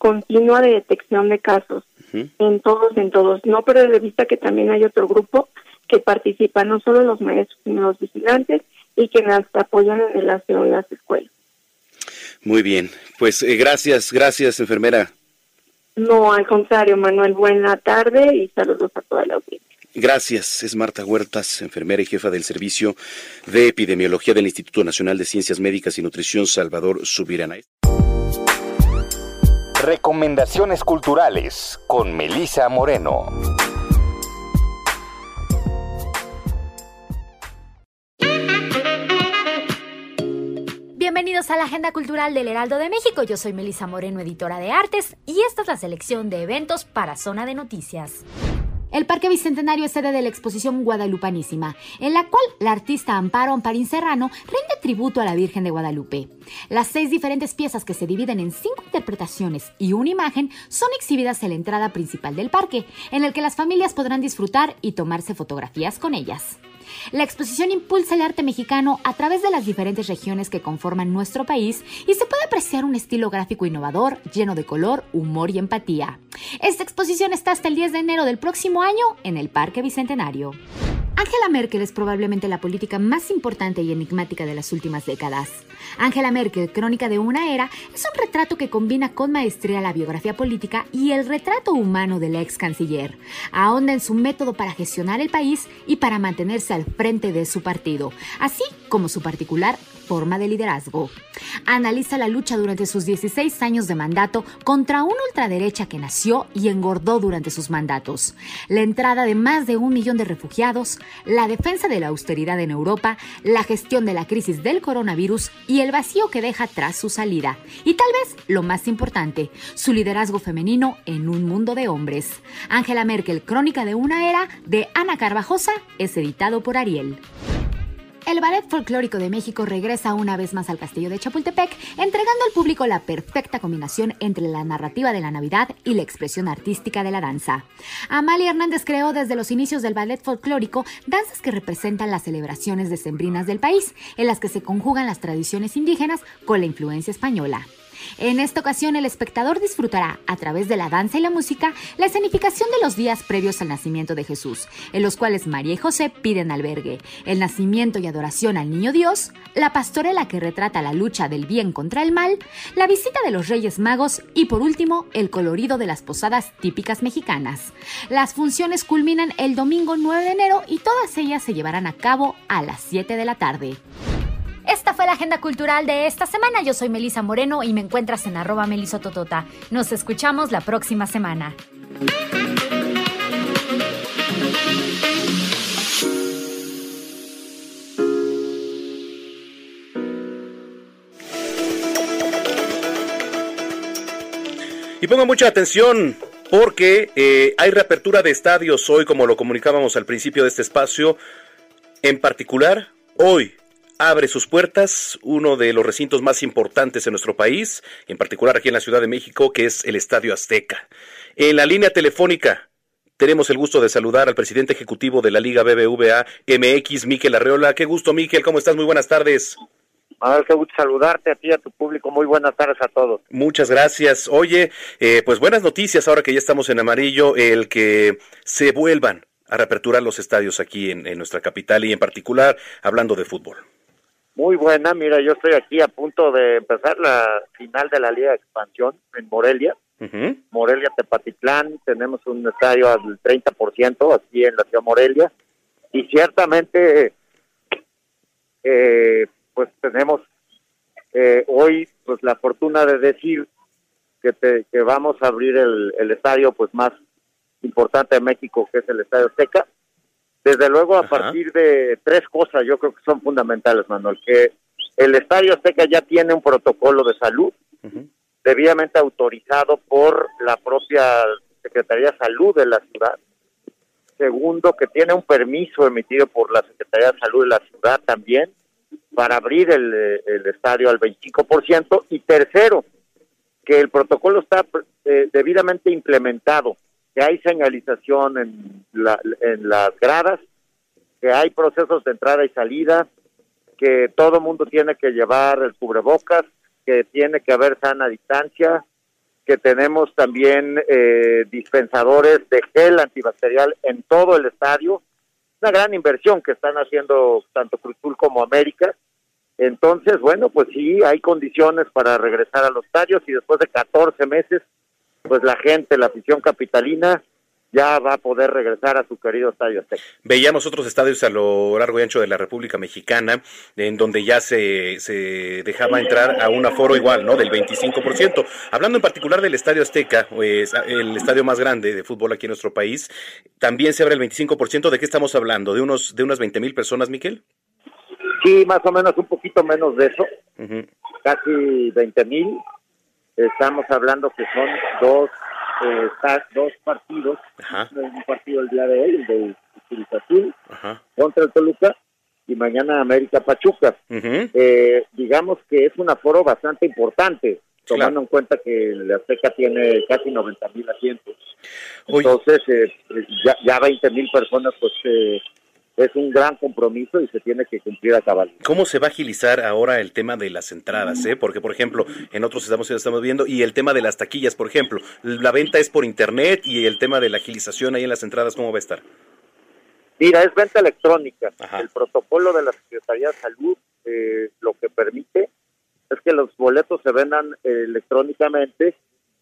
continua de detección de casos, en todos, en todos. No perder de vista que también hay otro grupo que participa, no solo los maestros, sino los vigilantes y que nos apoyan en el aseo en las escuelas. Muy bien, pues eh, gracias, gracias enfermera. No, al contrario, Manuel, buena tarde y saludos a toda la audiencia. Gracias, es Marta Huertas, enfermera y jefa del Servicio de Epidemiología del Instituto Nacional de Ciencias Médicas y Nutrición Salvador Subirana. Recomendaciones culturales con Melisa Moreno. Bienvenidos a la Agenda Cultural del Heraldo de México. Yo soy Melisa Moreno, editora de artes, y esta es la selección de eventos para Zona de Noticias. El Parque Bicentenario es sede de la exposición Guadalupanísima, en la cual la artista Amparo Amparín Serrano rinde tributo a la Virgen de Guadalupe. Las seis diferentes piezas que se dividen en cinco interpretaciones y una imagen son exhibidas en la entrada principal del parque, en el que las familias podrán disfrutar y tomarse fotografías con ellas. La exposición impulsa el arte mexicano a través de las diferentes regiones que conforman nuestro país y se puede apreciar un estilo gráfico innovador, lleno de color, humor y empatía. Esta exposición está hasta el 10 de enero del próximo año en el Parque Bicentenario. Angela Merkel es probablemente la política más importante y enigmática de las últimas décadas. Angela Merkel, Crónica de una era, es un retrato que combina con maestría la biografía política y el retrato humano del ex canciller. Ahonda en su método para gestionar el país y para mantenerse al frente de su partido, así como su particular forma de liderazgo. Analiza la lucha durante sus 16 años de mandato contra una ultraderecha que nació y engordó durante sus mandatos, la entrada de más de un millón de refugiados, la defensa de la austeridad en Europa, la gestión de la crisis del coronavirus y el vacío que deja tras su salida. Y tal vez lo más importante, su liderazgo femenino en un mundo de hombres. Angela Merkel, Crónica de una era, de Ana Carvajosa, es editado por Ariel. El Ballet Folclórico de México regresa una vez más al Castillo de Chapultepec, entregando al público la perfecta combinación entre la narrativa de la Navidad y la expresión artística de la danza. Amalia Hernández creó desde los inicios del ballet folclórico danzas que representan las celebraciones decembrinas del país, en las que se conjugan las tradiciones indígenas con la influencia española. En esta ocasión el espectador disfrutará, a través de la danza y la música, la escenificación de los días previos al nacimiento de Jesús, en los cuales María y José piden albergue, el nacimiento y adoración al Niño Dios, la pastorela que retrata la lucha del bien contra el mal, la visita de los Reyes Magos y por último el colorido de las posadas típicas mexicanas. Las funciones culminan el domingo 9 de enero y todas ellas se llevarán a cabo a las 7 de la tarde. Esta fue la agenda cultural de esta semana. Yo soy Melisa Moreno y me encuentras en arroba melisototota. Nos escuchamos la próxima semana. Y ponga mucha atención porque eh, hay reapertura de estadios hoy, como lo comunicábamos al principio de este espacio. En particular, hoy, abre sus puertas uno de los recintos más importantes en nuestro país, en particular aquí en la Ciudad de México, que es el Estadio Azteca. En la línea telefónica tenemos el gusto de saludar al presidente ejecutivo de la Liga BBVA MX, Miquel Arreola. Qué gusto, Miquel, ¿cómo estás? Muy buenas tardes. Manuel, qué gusto saludarte a ti y a tu público. Muy buenas tardes a todos. Muchas gracias. Oye, eh, pues buenas noticias ahora que ya estamos en amarillo, el que se vuelvan a reaperturar los estadios aquí en nuestra capital y en particular hablando de fútbol muy buena. Mira, yo estoy aquí a punto de empezar la final de la Liga de Expansión en Morelia. Morelia Tepatitlán, tenemos un estadio al 30% aquí en la ciudad de Morelia. Y ciertamente, eh, pues tenemos eh, hoy pues la fortuna de decir que, que vamos a abrir el, el estadio pues más importante de México, que es el Estadio Azteca desde luego, a partir de tres cosas, yo creo que son fundamentales, Manuel, que el Estadio Azteca ya tiene un protocolo de salud debidamente autorizado por la propia Secretaría de Salud de la ciudad. Segundo, que tiene un permiso emitido por la Secretaría de Salud de la ciudad también para abrir el, el estadio al 25%. Y tercero, que el protocolo está eh, debidamente implementado que hay señalización en, en las gradas, que hay procesos de entrada y salida, que todo mundo tiene que llevar el cubrebocas, que tiene que haber sana distancia, que tenemos también eh, dispensadores de gel antibacterial en todo el estadio. Una gran inversión que están haciendo tanto Cruzul como América. Entonces, bueno, pues sí, hay condiciones para regresar a los estadios y después de 14 meses pues la gente, la afición capitalina, ya va a poder regresar a su querido estadio Azteca. Veíamos otros estadios a lo largo y ancho de la República Mexicana, en donde ya se, se dejaba entrar a un aforo igual, ¿no? Del 25%. Hablando en particular del Estadio Azteca, pues, el estadio más grande de fútbol aquí en nuestro país, también se abre el 25%. ¿De qué estamos hablando? ¿De unos de unas 20 mil personas, Miquel? Sí, más o menos un poquito menos de eso. Casi 20 mil Estamos hablando que son dos eh, dos partidos, un partido el día de hoy, el de Cruz contra el Toluca y mañana América Pachuca. eh, digamos que es un aforo bastante importante, tomando en cuenta que la Azteca tiene casi 90 mil asientos. Entonces, eh, ya, ya 20 mil personas, pues eh, es un gran compromiso y se tiene que cumplir a cabal. ¿Cómo se va a agilizar ahora el tema de las entradas? Eh? Porque, por ejemplo, en otros estamos, estamos viendo, y el tema de las taquillas, por ejemplo, la venta es por internet y el tema de la agilización ahí en las entradas, ¿cómo va a estar? Mira, es venta electrónica. El protocolo de la Secretaría de Salud eh, lo que permite es que los boletos se vendan electrónicamente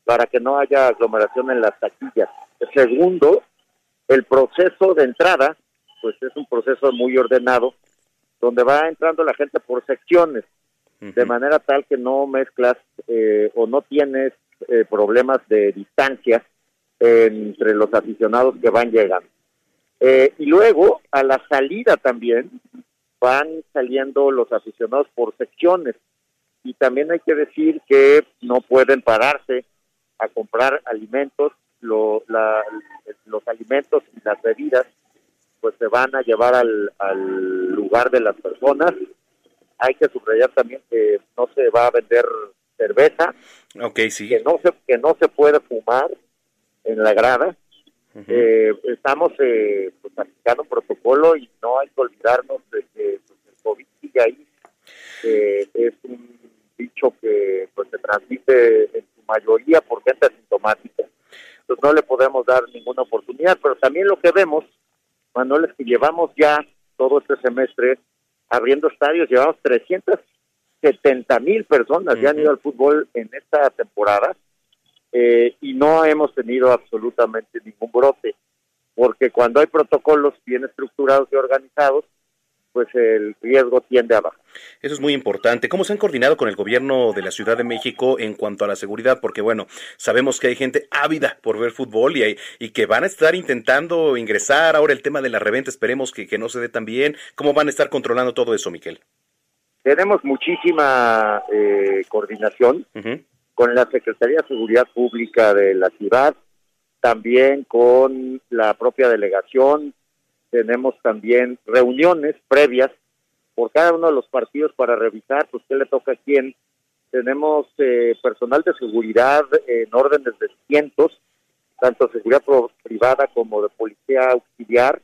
para que no haya aglomeración en las taquillas. Segundo, el proceso de entrada, pues es un proceso muy ordenado, donde va entrando la gente por secciones, de manera tal que no mezclas eh, o no tienes eh, problemas de distancia entre los aficionados que van llegando. Eh, y luego, a la salida también, van saliendo los aficionados por secciones. Y también hay que decir que no pueden pararse a comprar alimentos, los alimentos y las bebidas pues se van a llevar al, al lugar de las personas. Hay que subrayar también que no se va a vender cerveza, okay, sí. que no se que no se puede fumar en la grada. eh, estamos eh, pues, aplicando un protocolo y no hay que olvidarnos de que pues, el COVID sigue ahí. Eh, es un bicho que pues se transmite en su mayoría por gente asintomática. Entonces no le podemos dar ninguna oportunidad, pero también lo que vemos Manuel, es que llevamos ya todo este semestre abriendo estadios, llevamos 370 mil personas que han ido al fútbol en esta temporada eh, y no hemos tenido absolutamente ningún brote, porque cuando hay protocolos bien estructurados y organizados, pues el riesgo tiende a bajar. Eso es muy importante. ¿Cómo se han coordinado con el gobierno de la Ciudad de México en cuanto a la seguridad? Porque bueno, sabemos que hay gente ávida por ver fútbol y, y que van a estar intentando ingresar. Ahora el tema de la reventa, esperemos que, que no se dé tan bien. ¿Cómo van a estar controlando todo eso, Miquel? Tenemos muchísima eh, coordinación con la Secretaría de Seguridad Pública de la ciudad, también con la propia delegación, tenemos también reuniones previas por cada uno de los partidos para revisar pues qué le toca a quién. Tenemos eh, personal de seguridad en órdenes de cientos, tanto seguridad privada como de policía auxiliar.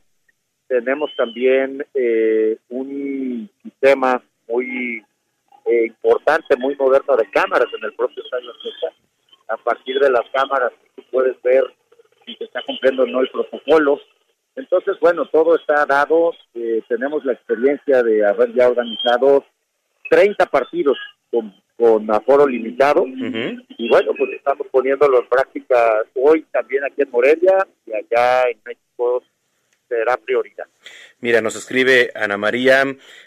Tenemos también eh, un sistema muy eh, importante, muy moderno de cámaras en el propio estadio A partir de las cámaras tú puedes ver si se está cumpliendo o no el protocolo. Entonces, bueno, todo está dado. Eh, tenemos la experiencia de haber ya organizado 30 partidos con, con aforo limitado. Y bueno, pues estamos poniéndolo en práctica hoy también aquí en Morelia y allá en México será prioridad. Mira, nos escribe Ana María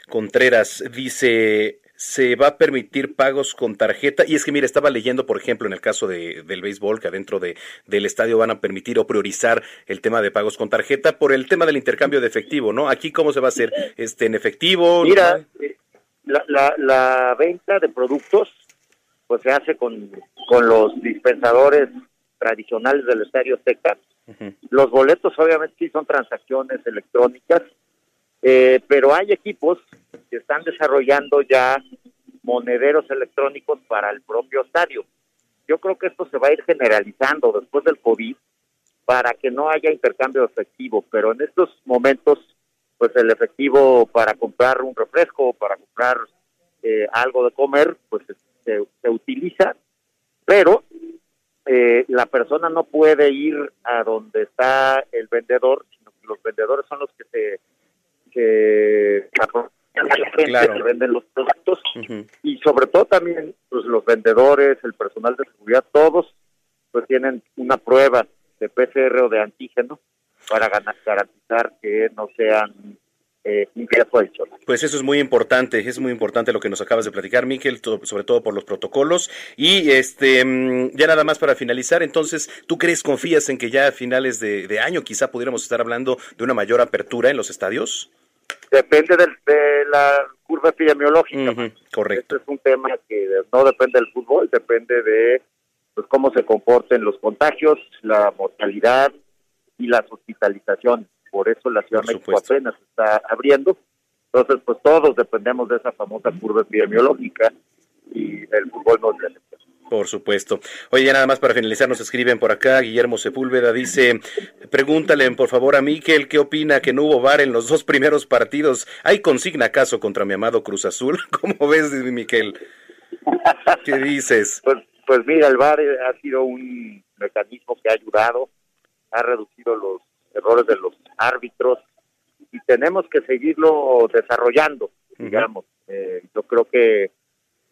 Contreras, dice, se va a permitir pagos con tarjeta. Y es que, mira, estaba leyendo, por ejemplo, en el caso de, del béisbol, que adentro de, del estadio van a permitir o priorizar el tema de pagos con tarjeta por el tema del intercambio de efectivo, ¿no? Aquí, ¿cómo se va a hacer? este ¿En efectivo? Mira, eh, la, la, la, venta de productos, pues se hace con, con los dispensadores tradicionales del Estadio Azteca. Los boletos, obviamente, sí son transacciones electrónicas eh, pero hay equipos que están desarrollando ya monederos electrónicos para el propio estadio. Yo creo que esto se va a ir generalizando después del COVID para que no haya intercambio efectivo, pero en estos momentos, pues el efectivo para comprar un refresco, para comprar eh, algo de comer, pues se, se utiliza, pero eh, la persona no puede ir a donde está el vendedor, sino que los vendedores son los que se que la gente venden los productos y sobre todo también pues los vendedores, el personal de seguridad, todos pues tienen una prueba de PCR o de antígeno para garantizar que no sean eh, pues eso es muy importante, es muy importante lo que nos acabas de platicar, Miquel, sobre todo por los protocolos. Y este mm, ya nada más para finalizar, entonces, ¿tú crees, confías en que ya a finales de año quizá pudiéramos estar hablando de una mayor apertura en los estadios? Depende de, la curva epidemiológica. correcto. Este es un tema que no depende del fútbol, depende de pues, cómo se comporten los contagios, la mortalidad y las hospitalizaciones. Por eso la Ciudad de México apenas está abriendo. Entonces, pues todos dependemos de esa famosa curva epidemiológica y el fútbol no es por supuesto. Oye, ya nada más para finalizar, nos escriben por acá, Guillermo Sepúlveda dice, pregúntale por favor a Miquel qué opina que no hubo VAR en los dos primeros partidos. ¿Hay consigna acaso contra mi amado Cruz Azul? ¿Cómo ves, Miquel? ¿Qué dices? Pues, pues mira, el VAR ha sido un mecanismo que ha ayudado, ha reducido los errores de los árbitros, y tenemos que seguirlo desarrollando, digamos. Eh, yo creo que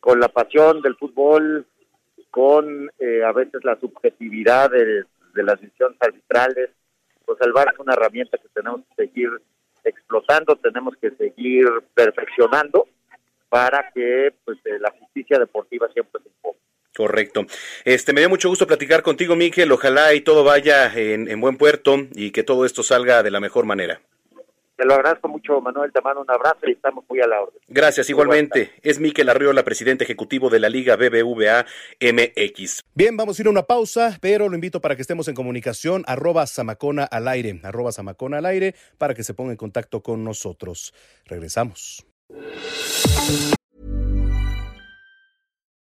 con la pasión del fútbol, con eh, a veces la subjetividad de, las decisiones arbitrales, pues el VAR es una herramienta que tenemos que seguir explotando, tenemos que seguir perfeccionando para que pues eh, la justicia deportiva siempre se imponga. Correcto. Este, me dio mucho gusto platicar contigo, Miquel. Ojalá y todo vaya en, en buen puerto y que todo esto salga de la mejor manera. Te lo agradezco mucho, Manuel. Te mando un abrazo y estamos muy a la orden. Gracias, igualmente. Es Miquel Arriola, presidente ejecutivo de la Liga BBVA MX. Bien, vamos a ir a una pausa, pero lo invito para que estemos en comunicación. Arroba Samacona al aire. Arroba Samacona al aire para que se ponga en contacto con nosotros. Regresamos.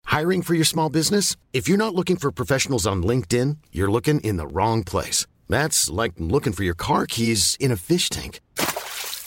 Hiring for your small business? If you're not looking for professionals on LinkedIn, you're looking in the wrong place. That's like looking for your car keys in a fish tank.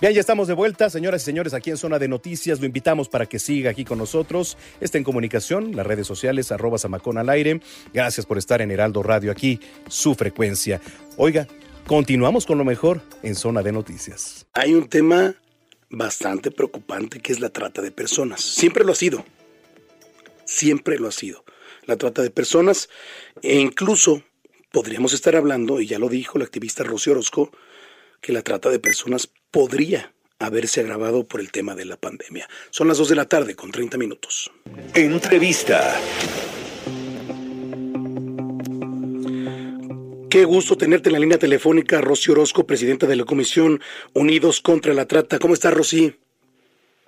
Bien, ya estamos de vuelta, señoras y señores, aquí en Zona de Noticias. Lo invitamos para que siga aquí con nosotros. Está en comunicación, las redes sociales, arroba Samacón al aire. Gracias por estar en Heraldo Radio aquí, su frecuencia. Oiga, continuamos con lo mejor en Zona de Noticias. Hay un tema bastante preocupante que es la trata de personas. Siempre lo ha sido. Siempre lo ha sido. La trata de personas e incluso podríamos estar hablando, y ya lo dijo la activista Rocío Orozco, que la trata de personas podría haberse agravado por el tema de la pandemia. Son las 2 de la tarde con 30 minutos. Entrevista. Qué gusto tenerte en la línea telefónica, Rosy Orozco, presidenta de la Comisión Unidos contra la Trata. ¿Cómo estás, Rosy?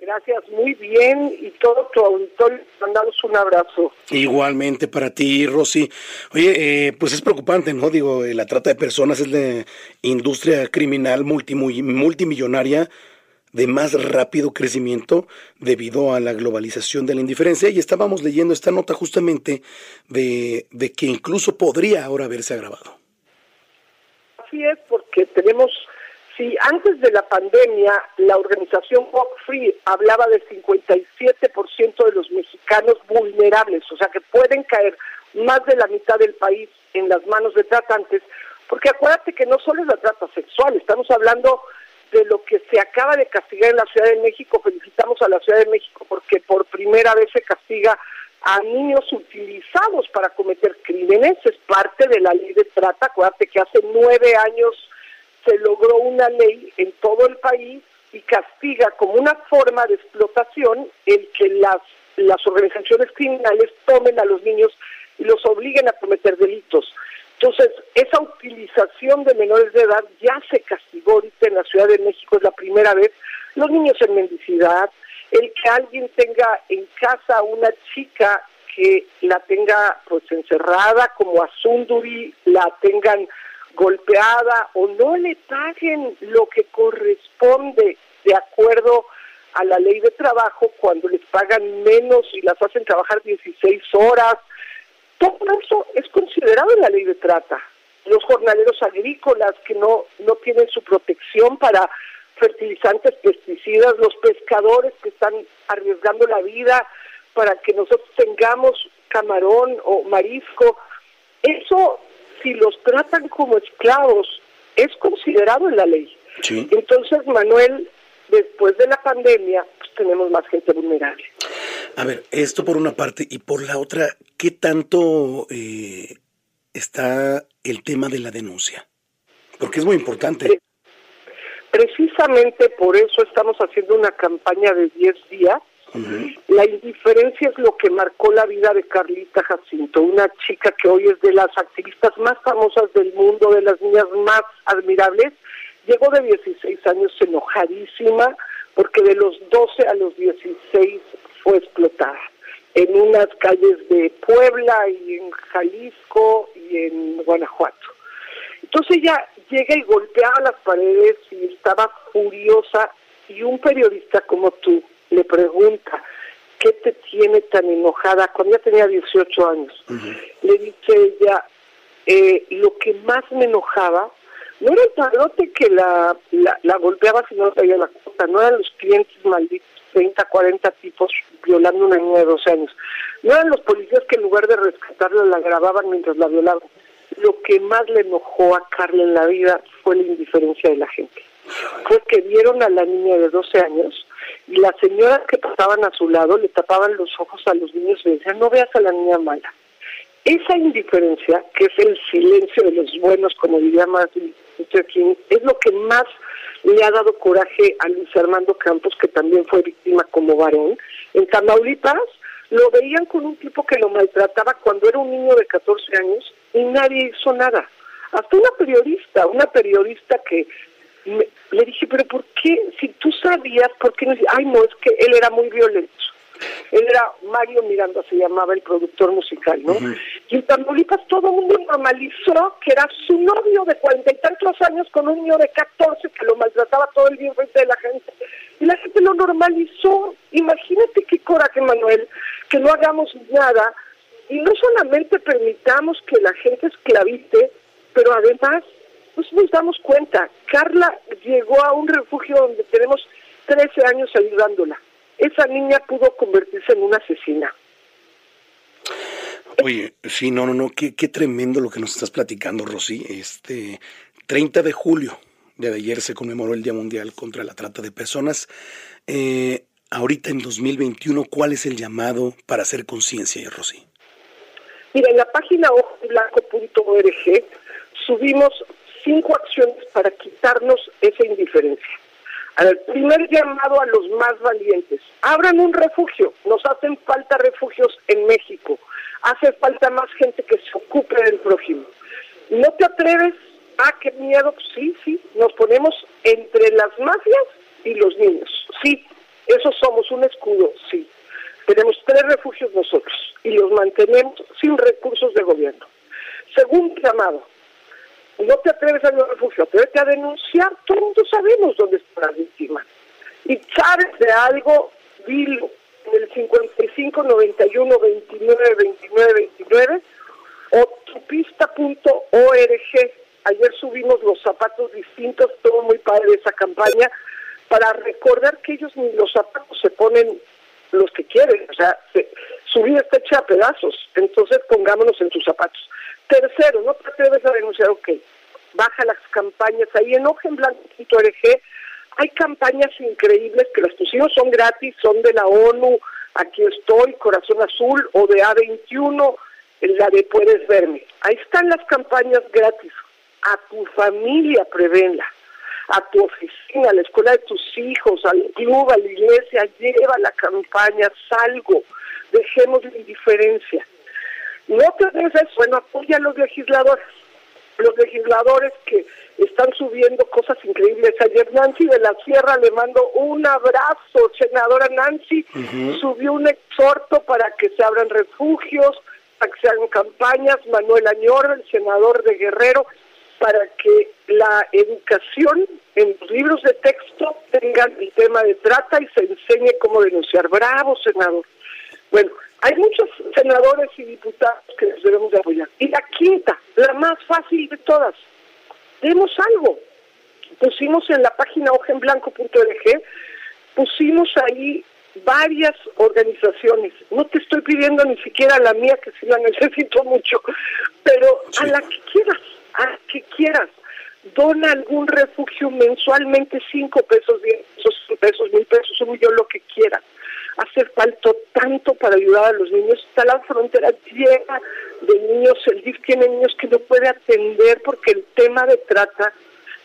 Gracias, muy bien. Y todo tu auditorio, mandamos un abrazo. Igualmente para ti, Rosy. Oye, eh, pues es preocupante, ¿no? Digo, eh, la trata de personas es la industria criminal multimillonaria de más rápido crecimiento debido a la globalización de la indiferencia. Y estábamos leyendo esta nota justamente de, de que incluso podría ahora haberse agravado. Así es, porque tenemos si antes de la pandemia la organización Walk Free hablaba del 57% de los mexicanos vulnerables, o sea que pueden caer más de la mitad del país en las manos de tratantes, porque acuérdate que no solo es la trata sexual, estamos hablando de lo que se acaba de castigar en la Ciudad de México. Felicitamos a la Ciudad de México porque por primera vez se castiga a niños utilizados para cometer crímenes. Es parte de la ley de trata. Acuérdate que hace nueve años se logró una ley en todo el país y castiga como una forma de explotación el que las, las organizaciones criminales tomen a los niños y los obliguen a cometer delitos. Entonces, esa utilización de menores de edad ya se castigó ahorita en la Ciudad de México, es la primera vez. Los niños en mendicidad, el que alguien tenga en casa una chica que la tenga pues encerrada como a Sunduri, la tengan golpeada o no le paguen lo que corresponde de acuerdo a la ley de trabajo cuando les pagan menos y las hacen trabajar 16 horas. Todo eso es considerado en la ley de trata. Los jornaleros agrícolas que no, no tienen su protección para fertilizantes, pesticidas, los pescadores que están arriesgando la vida para que nosotros tengamos camarón o marisco. Eso si los tratan como esclavos, es considerado en la ley. Entonces, Manuel, después de la pandemia, pues tenemos más gente vulnerable. A ver, esto por una parte y por la otra, ¿qué tanto eh, está el tema de la denuncia? Porque es muy importante. Precisamente por eso estamos haciendo una campaña de 10 días. La indiferencia es lo que marcó la vida de Carlita Jacinto, una chica que hoy es de las activistas más famosas del mundo, de las niñas más admirables. Llegó de 16 años enojadísima porque de los 12 a los 16 fue explotada en unas calles de Puebla y en Jalisco y en Guanajuato. Entonces ella llega y golpeaba las paredes y estaba furiosa y un periodista como tú le pregunta, ¿qué te tiene tan enojada? Cuando ella tenía 18 años, le dice ella, eh, lo que más me enojaba no era el padrote que la, la, golpeaba si no traía la cuota, no eran los clientes malditos, 30, 40 tipos violando a una niña de 12 años, no eran los policías que en lugar de rescatarla la grababan mientras la violaban. Lo que más le enojó a Carla en la vida fue la indiferencia de la gente. Fue que vieron a la niña de 12 años y las señoras que pasaban a su lado le tapaban los ojos a los niños y decían, no veas a la niña mala. Esa indiferencia, que es el silencio de los buenos, como diría Martin Luther King, es lo que más le ha dado coraje a Luis Armando Campos, que también fue víctima como varón. En Tamaulipas lo veían con un tipo que lo maltrataba cuando era un niño de 14 años y nadie hizo nada. Hasta una periodista, una periodista que le dije, pero ¿por qué? Si tú sabías, ¿por qué no? Ay, no, es que él era muy violento. Él era Mario Miranda, se llamaba el productor musical, ¿no? Y en Tamaulipas todo el mundo normalizó que era su novio de cuarenta y tantos años con un niño de catorce que lo maltrataba todo el día frente de la gente. Y la gente lo normalizó. Imagínate qué coraje, Manuel, que no hagamos nada y no solamente permitamos que la gente esclavite, pero además pues nos damos cuenta, Carla llegó a un refugio donde tenemos 13 años ayudándola. Esa niña pudo convertirse en una asesina. Oye, sí, no, no, no, qué, qué tremendo lo que nos estás platicando, Rosy. Este 30 de julio de ayer se conmemoró el Día Mundial contra la Trata de Personas. Eh, ahorita en 2021, ¿cuál es el llamado para hacer conciencia, Rosy? Mira, en la página ojoblanco.org subimos cinco acciones para quitarnos esa indiferencia. El primer llamado a los más valientes. Abran un refugio. Nos hacen falta refugios en México. Hace falta más gente que se ocupe del prójimo. ¿No te atreves? Ah, qué miedo. Sí, sí. Nos ponemos entre las mafias y los niños. Sí, eso somos un escudo. Sí. Tenemos tres refugios nosotros y los mantenemos sin recursos de gobierno. Segundo llamado, no te atreves a al refugio, atrévete a denunciar, todos sabemos dónde está la víctima. Y sabes de algo, dilo en el 55 91 29 29 29 o tupista.org. Ayer subimos los zapatos distintos, todo muy padre de esa campaña, para recordar que ellos ni los zapatos se ponen los que quieren, o sea, su vida está hecha a pedazos, entonces pongámonos en sus zapatos. Tercero, no te atreves a denunciar, ok, baja las campañas ahí en ojenblanco.org, hay campañas increíbles que las pusimos, son gratis, son de la ONU, aquí estoy, Corazón Azul, o de A21, la de Puedes Verme. Ahí están las campañas gratis. A tu familia prevenla, a tu oficina, a la escuela de tus hijos, al club, a la iglesia, lleva la campaña, salgo, dejemos la indiferencia. No te eso, bueno, apoya a los legisladores, los legisladores que están subiendo cosas increíbles. Ayer Nancy de la Sierra le mando un abrazo, senadora Nancy, subió un exhorto para que se abran refugios, para que se hagan campañas, Manuel Añor, el senador de Guerrero, para que la educación en los libros de texto tengan el tema de trata y se enseñe cómo denunciar. Bravo, senador. Bueno, hay muchos senadores y diputados que les debemos de apoyar. Y la quinta, la más fácil de todas, demos algo. Pusimos en la página hojenblanco.org, pusimos ahí varias organizaciones. No te estoy pidiendo ni siquiera la mía, que sí la necesito mucho, pero a la que quieras, a la que quieras. Dona algún refugio mensualmente, cinco pesos, diez pesos, pesos, mil pesos, un millón, lo que quieras hace falta tanto para ayudar a los niños. Está la frontera llena de niños, el DIF tiene niños que no puede atender porque el tema de trata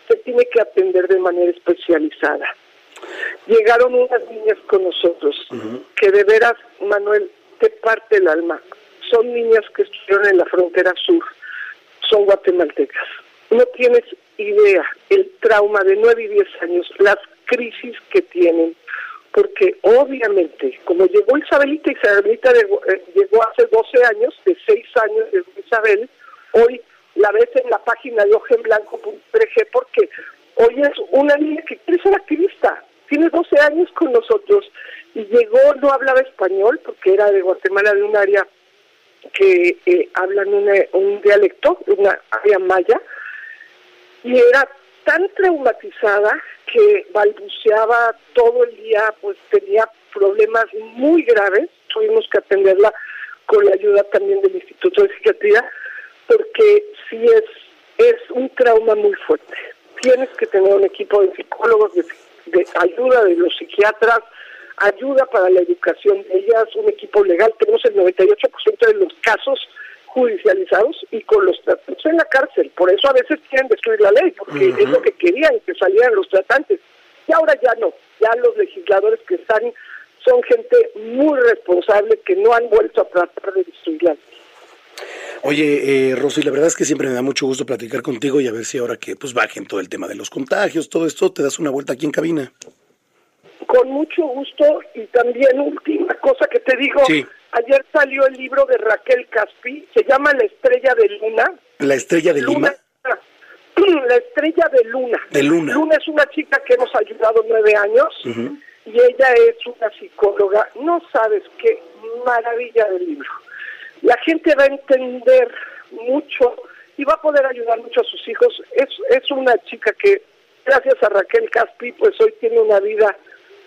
se tiene que atender de manera especializada. Llegaron unas niñas con nosotros que de veras, Manuel, te parte el alma. Son niñas que estuvieron en la frontera sur, son guatemaltecas. No tienes idea el trauma de nueve y diez años, las crisis que tienen, porque obviamente, como llegó Isabelita, Isabelita eh, llegó hace 12 años, de 6 años de Isabel, hoy la ves en la página de ojenblanco.org porque hoy es una niña que quiere ser activista, tiene 12 años con nosotros y llegó, no hablaba español porque era de Guatemala, de un área que eh, hablan un dialecto, una área maya, y era tan traumatizada que balbuceaba todo el día, pues tenía problemas muy graves, tuvimos que atenderla con la ayuda también del Instituto de Psiquiatría, porque sí es, es un trauma muy fuerte. Tienes que tener un equipo de psicólogos, de, de ayuda de los psiquiatras, ayuda para la educación de ellas, un equipo legal. Tenemos el 98% de los casos judicializados y con los tratantes en la cárcel. Por eso a veces quieren destruir la ley, porque es lo que querían, que salieran los tratantes. Y ahora ya no, ya los legisladores que están son gente muy responsable que no han vuelto a tratar de destruir la ley. Oye, eh, Rosy, la verdad es que siempre me da mucho gusto platicar contigo y a ver si ahora que pues bajen todo el tema de los contagios, todo esto, te das una vuelta aquí en cabina. Con mucho gusto y también última cosa que te digo. Ayer salió el libro de Raquel Caspi, se llama La Estrella de Luna. ¿La Estrella de Luna? La Estrella de Luna. De Luna. Luna es una chica que hemos ayudado nueve años y ella es una psicóloga. No sabes qué maravilla del libro. La gente va a entender mucho y va a poder ayudar mucho a sus hijos. Es, es una chica que, gracias a Raquel Caspi, pues hoy tiene una vida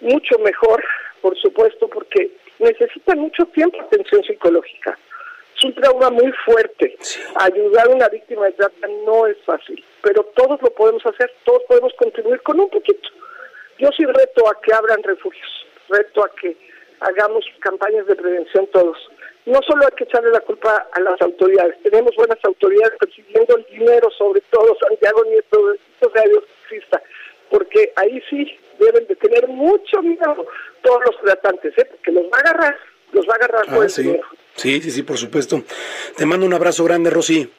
mucho mejor, por supuesto, porque necesita mucho tiempo atención psicológica. Es un trauma muy fuerte. Ayudar a una víctima de trata no es fácil, pero todos lo podemos hacer, todos podemos contribuir con un poquito. Yo sí reto a que abran refugios, reto a que hagamos campañas de prevención todos. No solo hay que echarle la culpa a las autoridades, tenemos buenas autoridades persiguiendo el dinero, sobre todo Santiago Nieto, de Radio porque ahí sí deben de tener mucho miedo todos los tratantes, ¿eh? porque los va a agarrar, los va a agarrar ah, sí. sí, sí, sí, por supuesto. Te mando un abrazo grande, Rosy.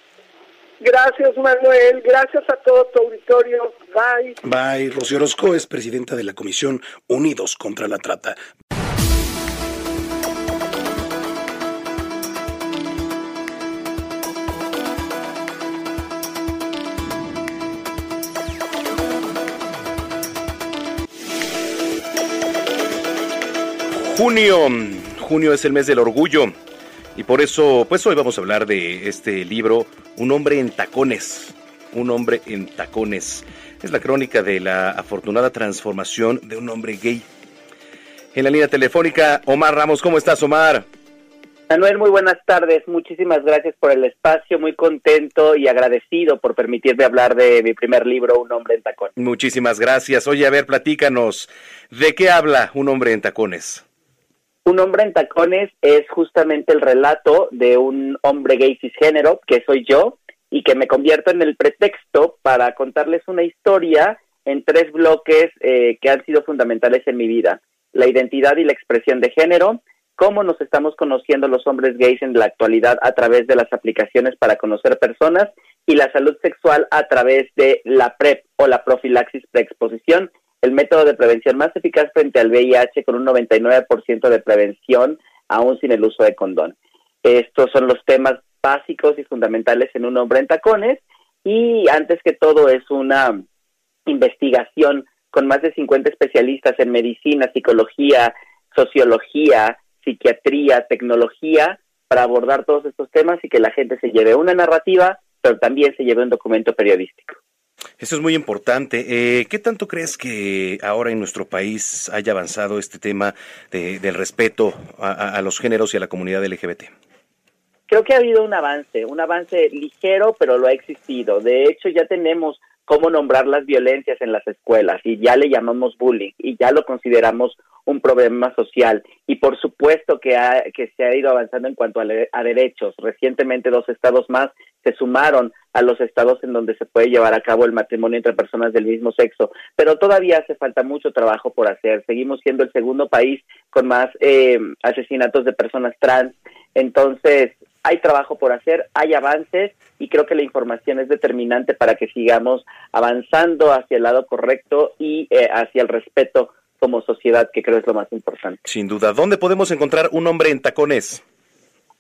Gracias, Manuel. Gracias a todo tu auditorio. Bye. Bye. Rocío Orozco es presidenta de la Comisión Unidos contra la Trata. Junio, junio es el mes del orgullo y por eso, pues hoy vamos a hablar de este libro, Un hombre en tacones, un hombre en tacones. Es la crónica de la afortunada transformación de un hombre gay. En la línea telefónica, Omar Ramos, ¿cómo estás, Omar? Manuel, muy buenas tardes. Muchísimas gracias por el espacio. Muy contento y agradecido por permitirme hablar de mi primer libro, Un hombre en tacones. Muchísimas gracias. Oye, a ver, platícanos. ¿De qué habla Un hombre en tacones? Un hombre en tacones es justamente el relato de un hombre gay cisgénero, que soy yo, y que me convierto en el pretexto para contarles una historia en tres bloques eh, que han sido fundamentales en mi vida. La identidad y la expresión de género, cómo nos estamos conociendo los hombres gays en la actualidad a través de las aplicaciones para conocer personas y la salud sexual a través de la PrEP o la profilaxis preexposición el método de prevención más eficaz frente al VIH con un 99% de prevención aún sin el uso de condón. Estos son los temas básicos y fundamentales en un hombre en tacones y antes que todo es una investigación con más de 50 especialistas en medicina, psicología, sociología, psiquiatría, tecnología para abordar todos estos temas y que la gente se lleve una narrativa, pero también se lleve un documento periodístico. Eso es muy importante. Eh, ¿Qué tanto crees que ahora en nuestro país haya avanzado este tema del respeto a, los géneros y a la comunidad LGBT? Creo que ha habido un avance, un avance ligero, pero lo ha existido. De hecho, ya tenemos cómo nombrar las violencias en las escuelas y ya le llamamos bullying y ya lo consideramos un problema social y por supuesto que, ha, que se ha ido avanzando en cuanto a, a, derechos. Recientemente dos estados más se sumaron a los estados en donde se puede llevar a cabo el matrimonio entre personas del mismo sexo, pero todavía hace falta mucho trabajo por hacer. Seguimos siendo el segundo país con más eh, asesinatos de personas trans. Entonces, hay trabajo por hacer, hay avances y creo que la información es determinante para que sigamos avanzando hacia el lado correcto y eh, hacia el respeto como sociedad, que creo es lo más importante. Sin duda. ¿Dónde podemos encontrar un hombre en tacones?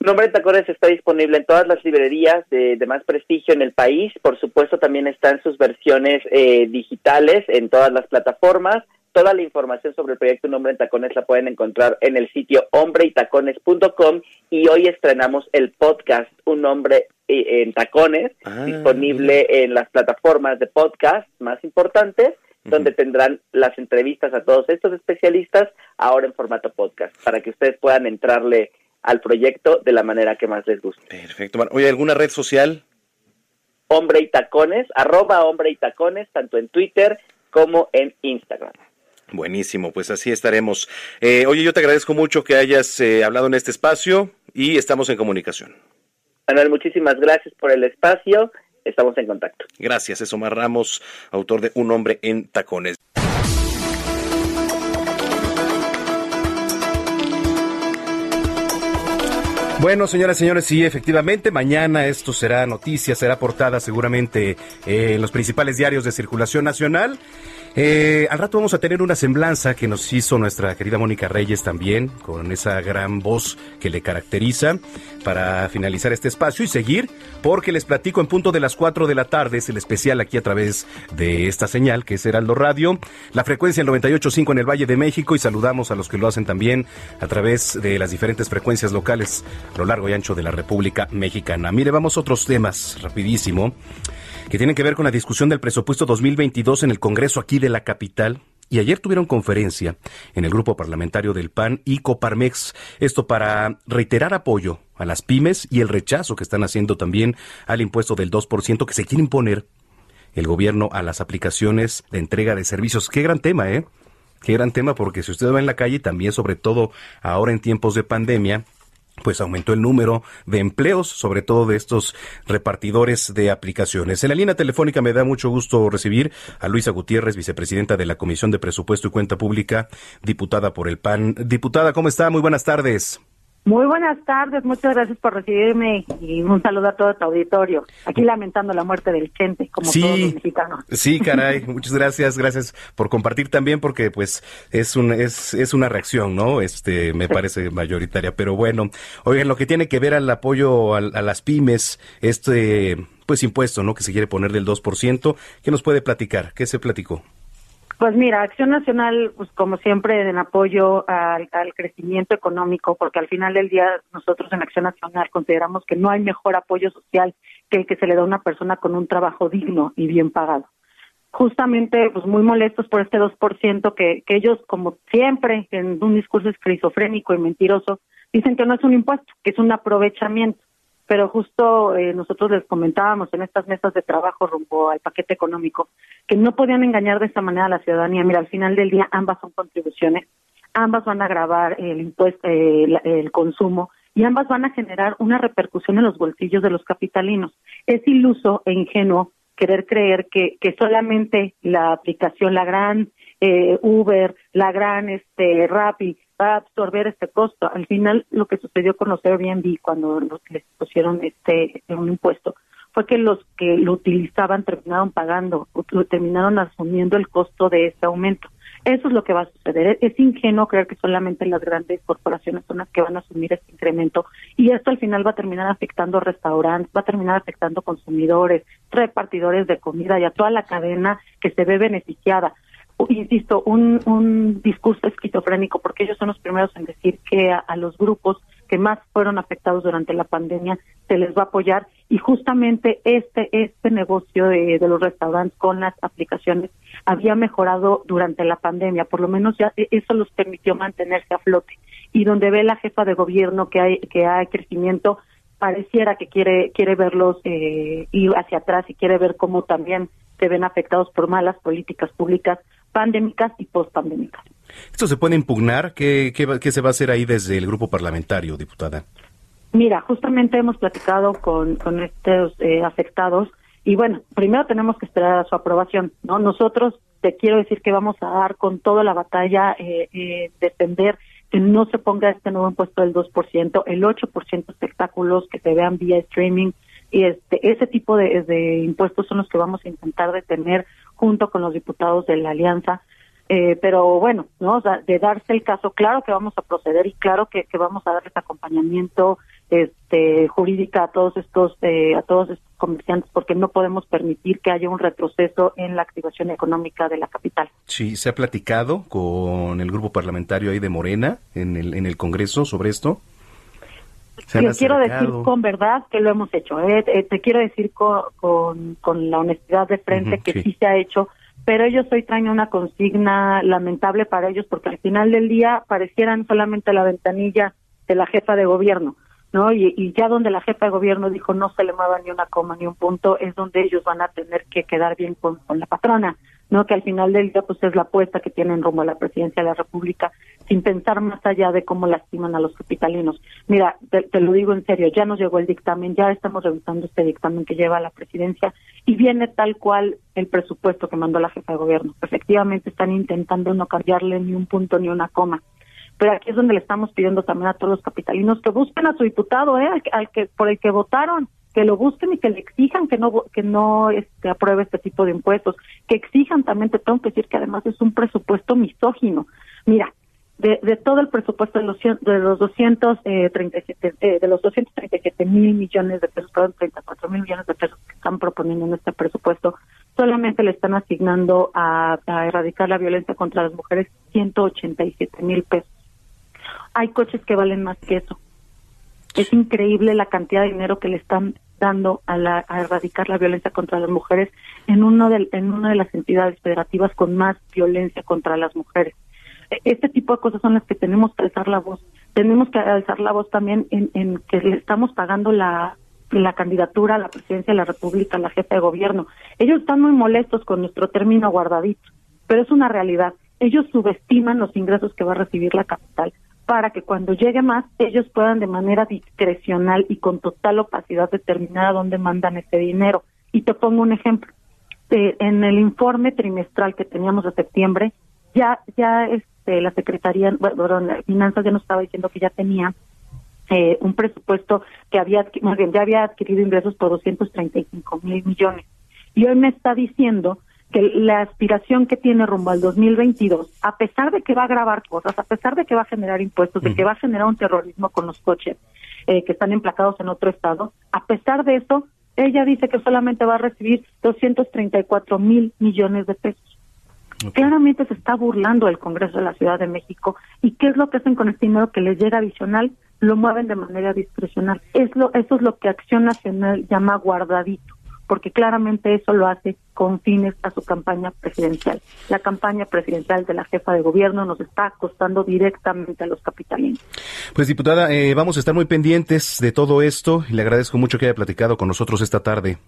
Un hombre en tacones está disponible en todas las librerías de, más prestigio en el país. Por supuesto, también están sus versiones eh, digitales en todas las plataformas. Toda la información sobre el proyecto Un Hombre en Tacones la pueden encontrar en el sitio hombreytacones.com y hoy estrenamos el podcast Un Hombre eh, en Tacones, ah, disponible en las plataformas de podcast más importantes, donde tendrán las entrevistas a todos estos especialistas ahora en formato podcast, para que ustedes puedan entrarle al proyecto de la manera que más les guste. Perfecto. Oye, ¿alguna red social? Hombre y Tacones, arroba Hombre y Tacones, tanto en Twitter como en Instagram. Buenísimo, pues así estaremos. Eh, oye, yo te agradezco mucho que hayas eh, hablado en este espacio y estamos en comunicación. Manuel, muchísimas gracias por el espacio. Estamos en contacto. Gracias, es Omar Ramos, autor de Un hombre en tacones. Bueno, señoras y señores, sí, efectivamente, mañana esto será noticia, será portada seguramente en los principales diarios de circulación nacional. Eh, al rato vamos a tener una semblanza que nos hizo nuestra querida Mónica Reyes también, con esa gran voz que le caracteriza, para finalizar este espacio y seguir, porque les platico en punto de las 4 de la tarde, es el especial aquí a través de esta señal, que es Heraldo Radio, la frecuencia el 98.5 en el Valle de México y saludamos a los que lo hacen también a través de las diferentes frecuencias locales a lo largo y ancho de la República Mexicana. Mire, vamos a otros temas rapidísimo que tienen que ver con la discusión del presupuesto 2022 en el Congreso aquí de la capital. Y ayer tuvieron conferencia en el grupo parlamentario del PAN y Coparmex, esto para reiterar apoyo a las pymes y el rechazo que están haciendo también al impuesto del 2% que se quiere imponer el gobierno a las aplicaciones de entrega de servicios. Qué gran tema, ¿eh? Qué gran tema porque si usted va en la calle, también sobre todo ahora en tiempos de pandemia, pues aumentó el número de empleos, sobre todo de estos repartidores de aplicaciones. En la línea telefónica me da mucho gusto recibir a Luisa Gutiérrez, vicepresidenta de la Comisión de Presupuesto y Cuenta Pública, diputada por el PAN. Diputada, ¿cómo está? Muy buenas tardes. Muy buenas tardes, muchas gracias por recibirme y un saludo a todo tu auditorio. Aquí lamentando la muerte del Chente, como todos los mexicanos. Sí, caray, muchas gracias, gracias por compartir también porque pues es un es, es una reacción, ¿no? Este me parece mayoritaria, pero bueno, oigan, lo que tiene que ver al apoyo a, a las pymes, este pues impuesto, ¿no? que se quiere poner del 2%, ¿qué nos puede platicar? ¿Qué se platicó? Pues mira, Acción Nacional, pues como siempre, en apoyo al, crecimiento económico, porque al final del día nosotros en Acción Nacional consideramos que no hay mejor apoyo social que el que se le da a una persona con un trabajo digno y bien pagado. Justamente, pues muy molestos por este 2% que, que ellos, como siempre, en un discurso esquizofrénico y mentiroso, dicen que no es un impuesto, que es un aprovechamiento pero justo eh, nosotros les comentábamos en estas mesas de trabajo rumbo al paquete económico que no podían engañar de esta manera a la ciudadanía. Mira, al final del día ambas son contribuciones, ambas van a agravar el impuesto, eh, el consumo y ambas van a generar una repercusión en los bolsillos de los capitalinos. Es iluso e ingenuo querer creer que, que solamente la aplicación, la gran eh, Uber, la gran este Rappi, va a absorber este costo. Al final, lo que sucedió con los Airbnb cuando les pusieron este un impuesto fue que los que lo utilizaban terminaron pagando, terminaron asumiendo el costo de este aumento. Eso es lo que va a suceder. Es ingenuo creer que solamente las grandes corporaciones son las que van a asumir este incremento y esto al final va a terminar afectando restaurantes, va a terminar afectando consumidores, repartidores de comida y a toda la cadena que se ve beneficiada insisto, un, un discurso esquizofrénico, porque ellos son los primeros en decir que a, los grupos que más fueron afectados durante la pandemia se les va a apoyar. Y justamente este este negocio de, de, los restaurantes con las aplicaciones había mejorado durante la pandemia, por lo menos ya e, eso los permitió mantenerse a flote. Y donde ve la jefa de gobierno que hay que hay crecimiento pareciera que quiere quiere verlos eh, ir hacia atrás y quiere ver cómo también se ven afectados por malas políticas públicas pandémicas y postpandémicas. ¿Esto se puede impugnar? ¿Qué, qué, se va a hacer ahí desde el grupo parlamentario, diputada? Mira, justamente hemos platicado con, con estos eh, afectados y bueno, primero tenemos que esperar a su aprobación, ¿no? Nosotros te quiero decir que vamos a dar con toda la batalla, eh, eh, defender que no se ponga este nuevo impuesto del 2%, el 8% espectáculos que se vean vía streaming, y este, ese tipo de, de, impuestos son los que vamos a intentar detener junto con los diputados de la alianza. Eh, pero bueno, ¿no? de darse el caso, claro que vamos a proceder y claro que, vamos a darles acompañamiento este, jurídica a todos estos eh, a todos estos comerciantes porque no podemos permitir que haya un retroceso en la activación económica de la capital. Sí, se ha platicado con el grupo parlamentario ahí de Morena en el en el Congreso sobre esto. Te quiero decir con verdad que lo hemos hecho. ¿eh? Eh, te quiero decir con, con, la honestidad de frente que sí. se ha hecho, pero ellos hoy traen una consigna lamentable para ellos porque al final del día parecieran solamente la ventanilla de la jefa de gobierno. ¿no? Y, ya donde la jefa de gobierno dijo no se le mueva ni una coma ni un punto, es donde ellos van a tener que quedar bien con, con la patrona. ¿No? Que al final del día pues es la apuesta que tienen rumbo a la presidencia de la República, sin pensar más allá de cómo lastiman a los capitalinos. Mira, te, lo digo en serio, ya nos llegó el dictamen, ya estamos revisando este dictamen que lleva a la presidencia y viene tal cual el presupuesto que mandó la jefa de gobierno. Efectivamente están intentando no cambiarle ni un punto ni una coma. Pero aquí es donde le estamos pidiendo también a todos los capitalinos que busquen a su diputado, ¿eh? al que por el que votaron, que lo busquen y que le exijan que no que no este, apruebe este tipo de impuestos, que exijan también, te tengo que decir que además es un presupuesto misógino. Mira, de, de todo el presupuesto de los, de los 237 eh, eh, de los 237 mil millones de pesos, perdón, 34 mil millones de pesos que están proponiendo en este presupuesto, solamente le están asignando a, a erradicar la violencia contra las mujeres 187 mil pesos. Hay coches que valen más que eso es increíble la cantidad de dinero que le están dando a, la, a erradicar la violencia contra las mujeres en uno de, en una de las entidades federativas con más violencia contra las mujeres. E, este tipo de cosas son las que tenemos que alzar la voz. Tenemos que alzar la voz también en, en que le estamos pagando la, la candidatura a la presidencia de la República, la jefa de gobierno. Ellos están muy molestos con nuestro término guardadito, pero es una realidad. Ellos subestiman los ingresos que va a recibir la capital para que cuando llegue más ellos puedan de manera discrecional y con total opacidad determinar dónde mandan ese dinero. Y te pongo un ejemplo. Eh, en el informe trimestral que teníamos de septiembre, ya ya este la Secretaría, bueno, de Finanzas ya nos estaba diciendo que ya tenía eh, un presupuesto que había, más ya había adquirido ingresos por 235 mil millones. Y hoy me está diciendo que la aspiración que tiene rumbo al 2022, a pesar de que va a grabar cosas, a pesar de que va a generar impuestos, de que va a generar un terrorismo con los coches eh, que están emplacados en otro estado, a pesar de eso, ella dice que solamente va a recibir 234 mil millones de pesos. Claramente se está burlando el Congreso de la Ciudad de México. ¿Y qué es lo que hacen con este dinero que les llega adicional? Lo mueven de manera discrecional. Es lo, eso es lo que Acción Nacional llama guardadito porque claramente eso lo hace con fines a su campaña presidencial. La campaña presidencial de la jefa de gobierno nos está costando directamente a los capitalinos. Pues diputada, eh, vamos a estar muy pendientes de todo esto y le agradezco mucho que haya platicado con nosotros esta tarde.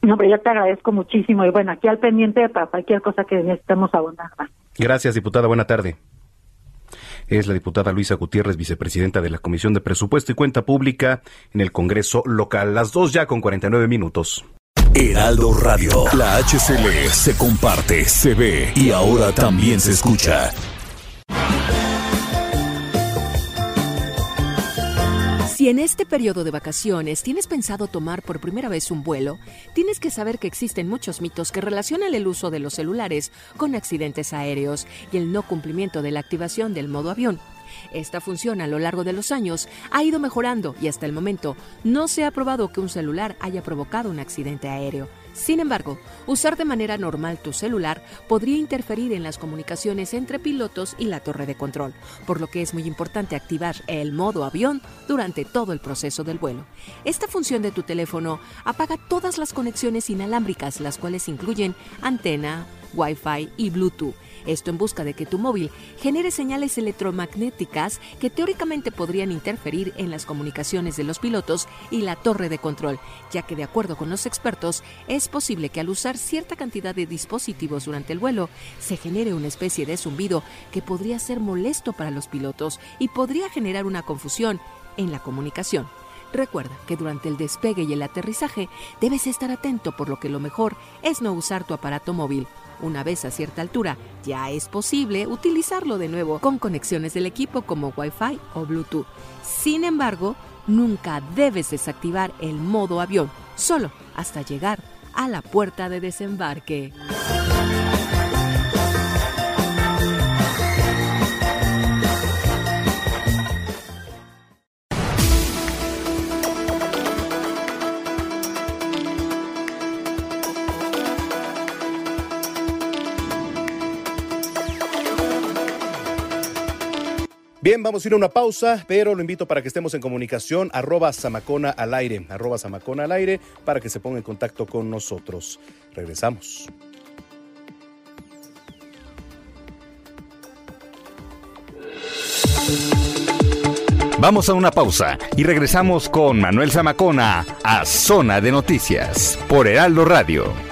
No, pero yo te agradezco muchísimo y bueno, aquí al pendiente para cualquier cosa que necesitemos abundar. Gracias, diputada. Buena tarde es la diputada Luisa Gutiérrez, vicepresidenta de la Comisión de Presupuesto y Cuenta Pública en el Congreso local. Las dos ya con 49 minutos. Heraldo Radio, la HCL se comparte, se ve y ahora también se escucha. Si en este periodo de vacaciones tienes pensado tomar por primera vez un vuelo, tienes que saber que existen muchos mitos que relacionan el uso de los celulares con accidentes aéreos y el no cumplimiento de la activación del modo avión. Esta función a lo largo de los años ha ido mejorando y hasta el momento no se ha probado que un celular haya provocado un accidente aéreo. Sin embargo, usar de manera normal tu celular podría interferir en las comunicaciones entre pilotos y la torre de control, por lo que es muy importante activar el modo avión durante todo el proceso del vuelo. Esta función de tu teléfono apaga todas las conexiones inalámbricas, las cuales incluyen antena, Wi-Fi y Bluetooth esto en busca de que tu móvil genere señales electromagnéticas que teóricamente podrían interferir en las comunicaciones de los pilotos y la torre de control, ya que de acuerdo con los expertos, es posible que al usar cierta cantidad de dispositivos durante el vuelo se genere una especie de zumbido que podría ser molesto para los pilotos y podría generar una confusión en la comunicación. Recuerda que durante el despegue y el aterrizaje debes estar atento por lo que lo mejor es no usar tu aparato móvil. Una vez a cierta altura, ya es posible utilizarlo de nuevo con conexiones del equipo como Wi-Fi o Bluetooth. Sin embargo, nunca debes desactivar el modo avión, solo hasta llegar a la puerta de desembarque. Bien, vamos a ir a una pausa, pero lo invito para que estemos en comunicación, arroba Samacona al aire, arroba Samacona al aire, para que se ponga en contacto con nosotros. Regresamos. Vamos a una pausa y regresamos con Manuel Zamacona a Zona de Noticias por Heraldo Radio.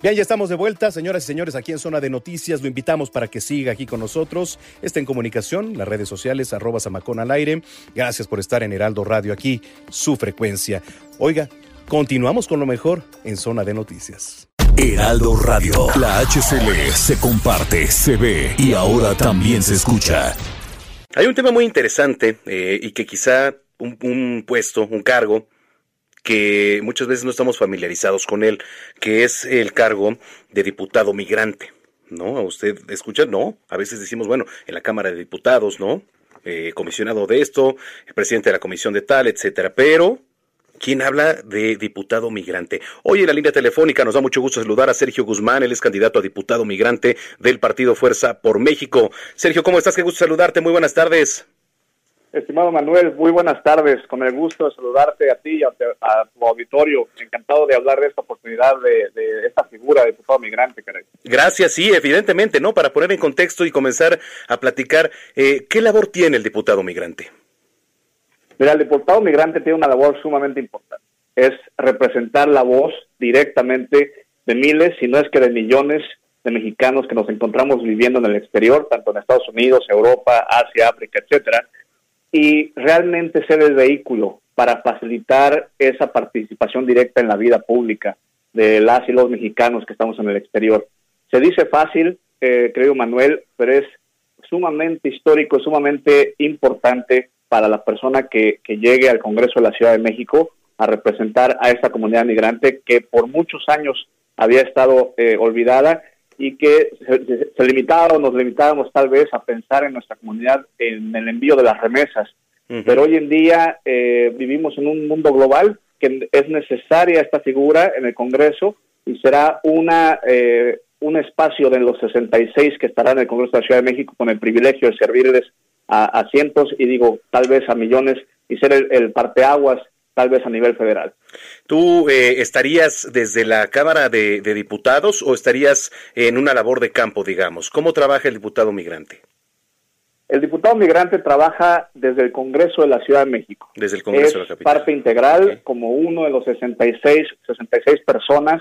Bien, ya estamos de vuelta, señoras y señores, aquí en Zona de Noticias. Lo invitamos para que siga aquí con nosotros. Está en comunicación, las redes sociales, arroba Samacón al aire. Gracias por estar en Heraldo Radio aquí, su frecuencia. Oiga, continuamos con lo mejor en Zona de Noticias. Heraldo Radio, la HCL se comparte, se ve y ahora también se escucha. Hay un tema muy interesante eh, y que quizá un, un puesto, un cargo, que muchas veces no estamos familiarizados con él, que es el cargo de diputado migrante. ¿No? ¿A usted escucha? No. A veces decimos, bueno, en la Cámara de Diputados, ¿no? Eh, comisionado de esto, presidente de la comisión de tal, etcétera. Pero, ¿quién habla de diputado migrante? Hoy en la línea telefónica nos da mucho gusto saludar a Sergio Guzmán, él es candidato a diputado migrante del Partido Fuerza por México. Sergio, ¿cómo estás? Qué gusto saludarte. Muy buenas tardes. Estimado Manuel, muy buenas tardes. Con el gusto de saludarte a ti y a, a tu auditorio. Encantado de hablar de esta oportunidad, de, de esta figura de diputado migrante, caray. Gracias, sí, evidentemente, ¿no? Para poner en contexto y comenzar a platicar, eh, ¿qué labor tiene el diputado migrante? Mira, el diputado migrante tiene una labor sumamente importante. Es representar la voz directamente de miles, si no es que de millones de mexicanos que nos encontramos viviendo en el exterior, tanto en Estados Unidos, Europa, Asia, África, etcétera, y realmente ser el vehículo para facilitar esa participación directa en la vida pública de las y los mexicanos que estamos en el exterior. Se dice fácil, eh, creo Manuel, pero es sumamente histórico, sumamente importante para la persona que, llegue al Congreso de la Ciudad de México a representar a esta comunidad migrante que por muchos años había estado eh, olvidada y que se, se limitaron, nos limitábamos tal vez a pensar en nuestra comunidad en el envío de las remesas. Pero hoy en día eh, vivimos en un mundo global que es necesaria esta figura en el Congreso y será una eh, un espacio de los 66 que estará en el Congreso de la Ciudad de México con el privilegio de servirles a, a cientos y digo tal vez a millones y ser el, el parteaguas tal vez a nivel federal. ¿Tú eh, estarías desde la Cámara de, de, Diputados o estarías en una labor de campo, digamos? ¿Cómo trabaja el diputado migrante? El diputado migrante trabaja desde el Congreso de la Ciudad de México. Desde el Congreso es de la Capital. parte integral okay. como uno de los 66, 66 personas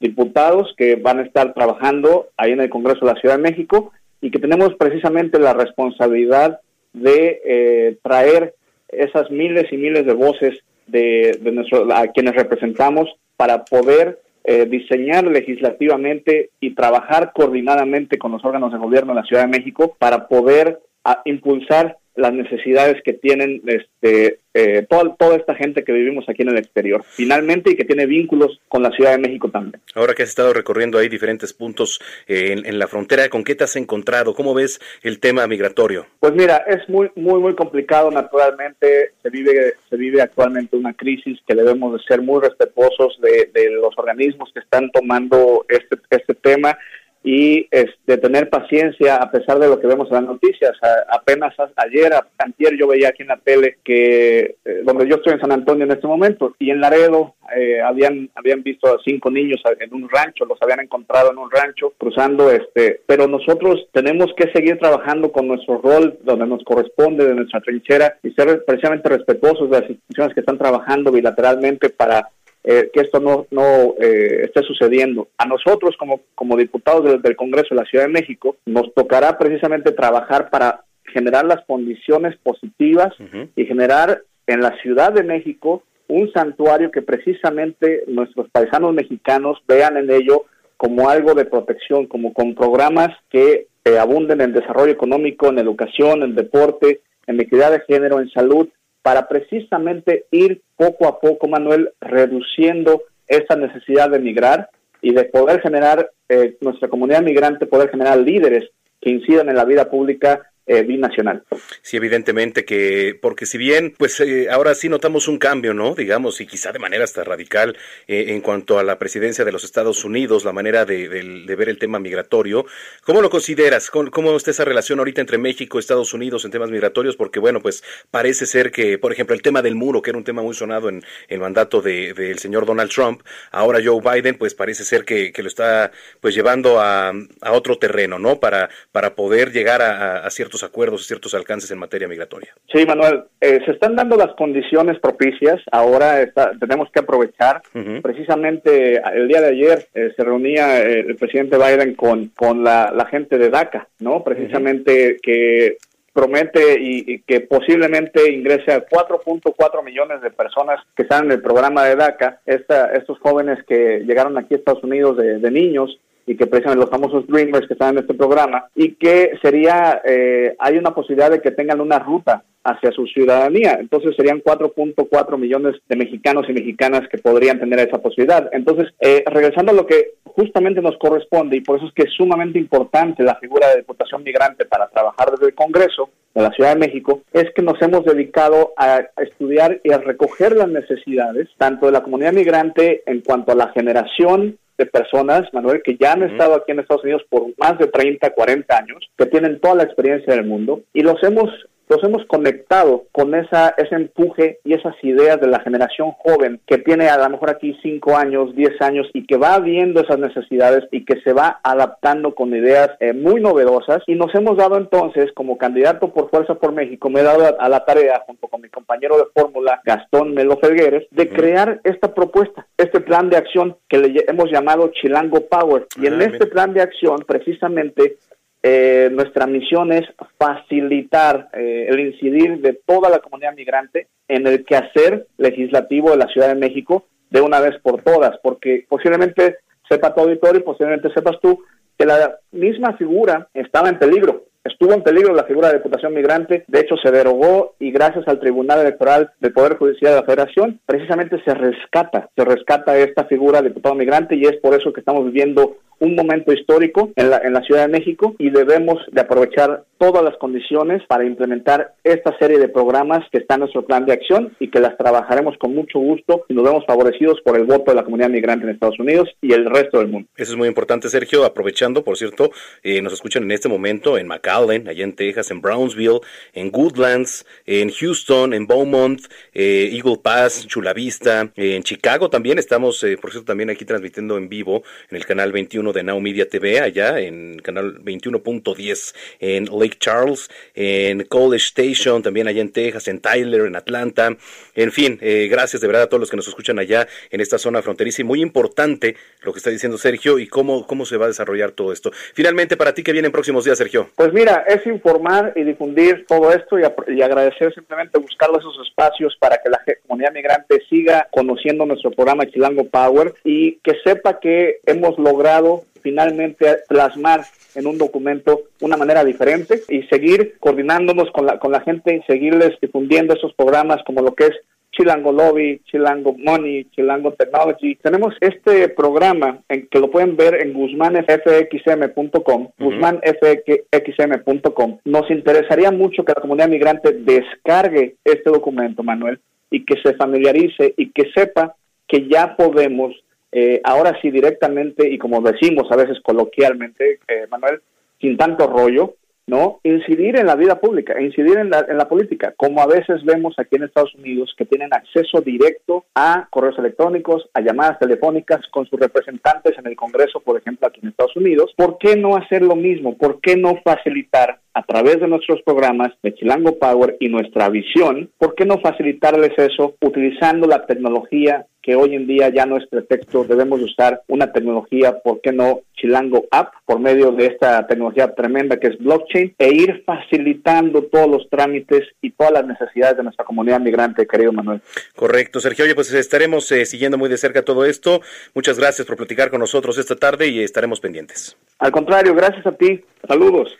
diputados que van a estar trabajando ahí en el Congreso de la Ciudad de México y que tenemos precisamente la responsabilidad de eh, traer esas miles y miles de voces de, de nuestro, a quienes representamos para poder eh, diseñar legislativamente y trabajar coordinadamente con los órganos de gobierno de la Ciudad de México para poder a impulsar las necesidades que tienen este, eh, toda, toda esta gente que vivimos aquí en el exterior, finalmente, y que tiene vínculos con la Ciudad de México también. Ahora que has estado recorriendo ahí diferentes puntos eh, en, en, la frontera, ¿con qué te has encontrado? ¿Cómo ves el tema migratorio? Pues mira, es muy, muy, muy complicado, naturalmente, se vive, vive actualmente una crisis que debemos de ser muy respetuosos de, de los organismos que están tomando este, este tema y este, tener paciencia a pesar de lo que vemos en las noticias. A, apenas ayer, ayer yo veía aquí en la tele que eh, donde yo estoy en San Antonio en este momento y en Laredo eh, habían habían visto a cinco niños en un rancho, los habían encontrado en un rancho cruzando este, pero nosotros tenemos que seguir trabajando con nuestro rol donde nos corresponde de nuestra trinchera y ser precisamente respetuosos de las instituciones que están trabajando bilateralmente para eh, que esto no, no eh, esté sucediendo. A nosotros, como, como diputados del, del, Congreso de la Ciudad de México, nos tocará precisamente trabajar para generar las condiciones positivas uh -huh. y generar en la Ciudad de México un santuario que precisamente nuestros paisanos mexicanos vean en ello como algo de protección, como con programas que eh, abunden en desarrollo económico, en educación, en deporte, en equidad de género, en salud, para precisamente ir poco a poco, Manuel, reduciendo esa necesidad de migrar y de poder generar, eh, nuestra comunidad migrante, poder generar líderes que incidan en la vida pública eh, binacional. Sí, evidentemente que, porque si bien, pues eh, ahora sí notamos un cambio, ¿no? Digamos, y quizá de manera hasta radical eh, en cuanto a la presidencia de los Estados Unidos, la manera de, ver el tema migratorio. ¿Cómo lo consideras? ¿Cómo, ¿Cómo, está esa relación ahorita entre México y Estados Unidos en temas migratorios? Porque, bueno, pues parece ser que, por ejemplo, el tema del muro, que era un tema muy sonado en el mandato del de, señor Donald Trump, ahora Joe Biden, pues parece ser que, lo está pues llevando a, otro terreno, ¿no? Para, para poder llegar a ciertos acuerdos y ciertos alcances en materia migratoria. Sí, Manuel, eh, se están dando las condiciones propicias. Ahora está, tenemos que aprovechar. Uh -huh. Precisamente el día de ayer eh, se reunía eh, el presidente Biden con, con la, la, gente de DACA, ¿no? Precisamente uh -huh. que promete y, y, que posiblemente ingrese a 4.4 millones de personas que están en el programa de DACA, Esta, estos jóvenes que llegaron aquí a Estados Unidos de, de niños y que precisamente los famosos Dreamers que están en este programa, y que sería, eh, hay una posibilidad de que tengan una ruta hacia su ciudadanía. Entonces serían 4.4 millones de mexicanos y mexicanas que podrían tener esa posibilidad. Entonces, eh, regresando a lo que justamente nos corresponde, y por eso es que es sumamente importante la figura de Diputación Migrante para trabajar desde el Congreso de la Ciudad de México, es que nos hemos dedicado a estudiar y a recoger las necesidades, tanto de la comunidad migrante en cuanto a la generación de personas, Manuel, que ya han uh -huh. estado aquí en Estados Unidos por más de 30, 40 años, que tienen toda la experiencia del mundo y los hemos los hemos conectado con esa, ese empuje y esas ideas de la generación joven que tiene a lo mejor aquí 5 años, 10 años y que va viendo esas necesidades y que se va adaptando con ideas eh, muy novedosas. Y nos hemos dado entonces como candidato por Fuerza por México, me he dado a, a la tarea junto con mi compañero de fórmula Gastón Melo Felgueres de crear esta propuesta, este plan de acción que le hemos llamado Chilango Power. Y en este plan de acción precisamente eh, nuestra misión es facilitar eh, el incidir de toda la comunidad migrante en el quehacer legislativo de la Ciudad de México de una vez por todas, porque posiblemente sepa tu auditorio y posiblemente sepas tú que la misma figura estaba en peligro. Estuvo en peligro la figura de Diputación Migrante, de hecho se derogó y gracias al Tribunal Electoral del Poder Judicial de la Federación, precisamente se rescata, se rescata esta figura de diputado migrante y es por eso que estamos viviendo un momento histórico en la, en la Ciudad de México y debemos de aprovechar todas las condiciones para implementar esta serie de programas que está en nuestro plan de acción y que las trabajaremos con mucho gusto y nos vemos favorecidos por el voto de la comunidad migrante en Estados Unidos y el resto del mundo. Eso es muy importante, Sergio. Aprovechando, por cierto, eh, nos escuchan en este momento en McAllen, allá en Texas, en Brownsville, en Woodlands, en Houston, en Beaumont, eh, Eagle Pass, Chula Vista, en Chicago también. Estamos, eh, por cierto, también aquí transmitiendo en vivo en el canal 21 de Now Media TV, allá en canal 21.10 en Lake Charles, en College Station, también allá en Texas, en Tyler, en Atlanta. En fin, eh, gracias de verdad a todos los que nos escuchan allá en esta zona fronteriza y muy importante lo que está diciendo Sergio y cómo, cómo se va a desarrollar todo esto. Finalmente, para ti, ¿qué viene en próximos días, Sergio? Pues mira, es informar y difundir todo esto y, y agradecer simplemente buscar esos espacios para que la comunidad migrante siga conociendo nuestro programa Chilango Power y que sepa que hemos logrado finalmente plasmar en un documento una manera diferente y seguir coordinándonos con la, con la gente y seguirles difundiendo esos programas como lo que es Chilango Lobby, Chilango Money, Chilango Technology. Tenemos este programa en que lo pueden ver en guzmanfxm.com, guzmanfxm.com. Nos interesaría mucho que la comunidad migrante descargue este documento, Manuel, y que se familiarice y que sepa que ya podemos, eh, ahora sí directamente y como decimos a veces coloquialmente, eh, Manuel, sin tanto rollo, ¿no? Incidir en la vida pública, incidir en la, en la política, como a veces vemos aquí en Estados Unidos que tienen acceso directo a correos electrónicos, a llamadas telefónicas con sus representantes en el Congreso, por ejemplo, aquí en Estados Unidos. ¿Por qué no hacer lo mismo? ¿Por qué no facilitar a través de nuestros programas de Chilango Power y nuestra visión, ¿por qué no facilitarles eso utilizando la tecnología que hoy en día ya no es pretexto, debemos usar una tecnología, ¿por qué no Chilango App por medio de esta tecnología tremenda que es blockchain e ir facilitando todos los trámites y todas las necesidades de nuestra comunidad migrante, querido Manuel. Correcto, Sergio. Oye, pues estaremos eh, siguiendo muy de cerca todo esto. Muchas gracias por platicar con nosotros esta tarde y estaremos pendientes. Al contrario, gracias a ti. Saludos.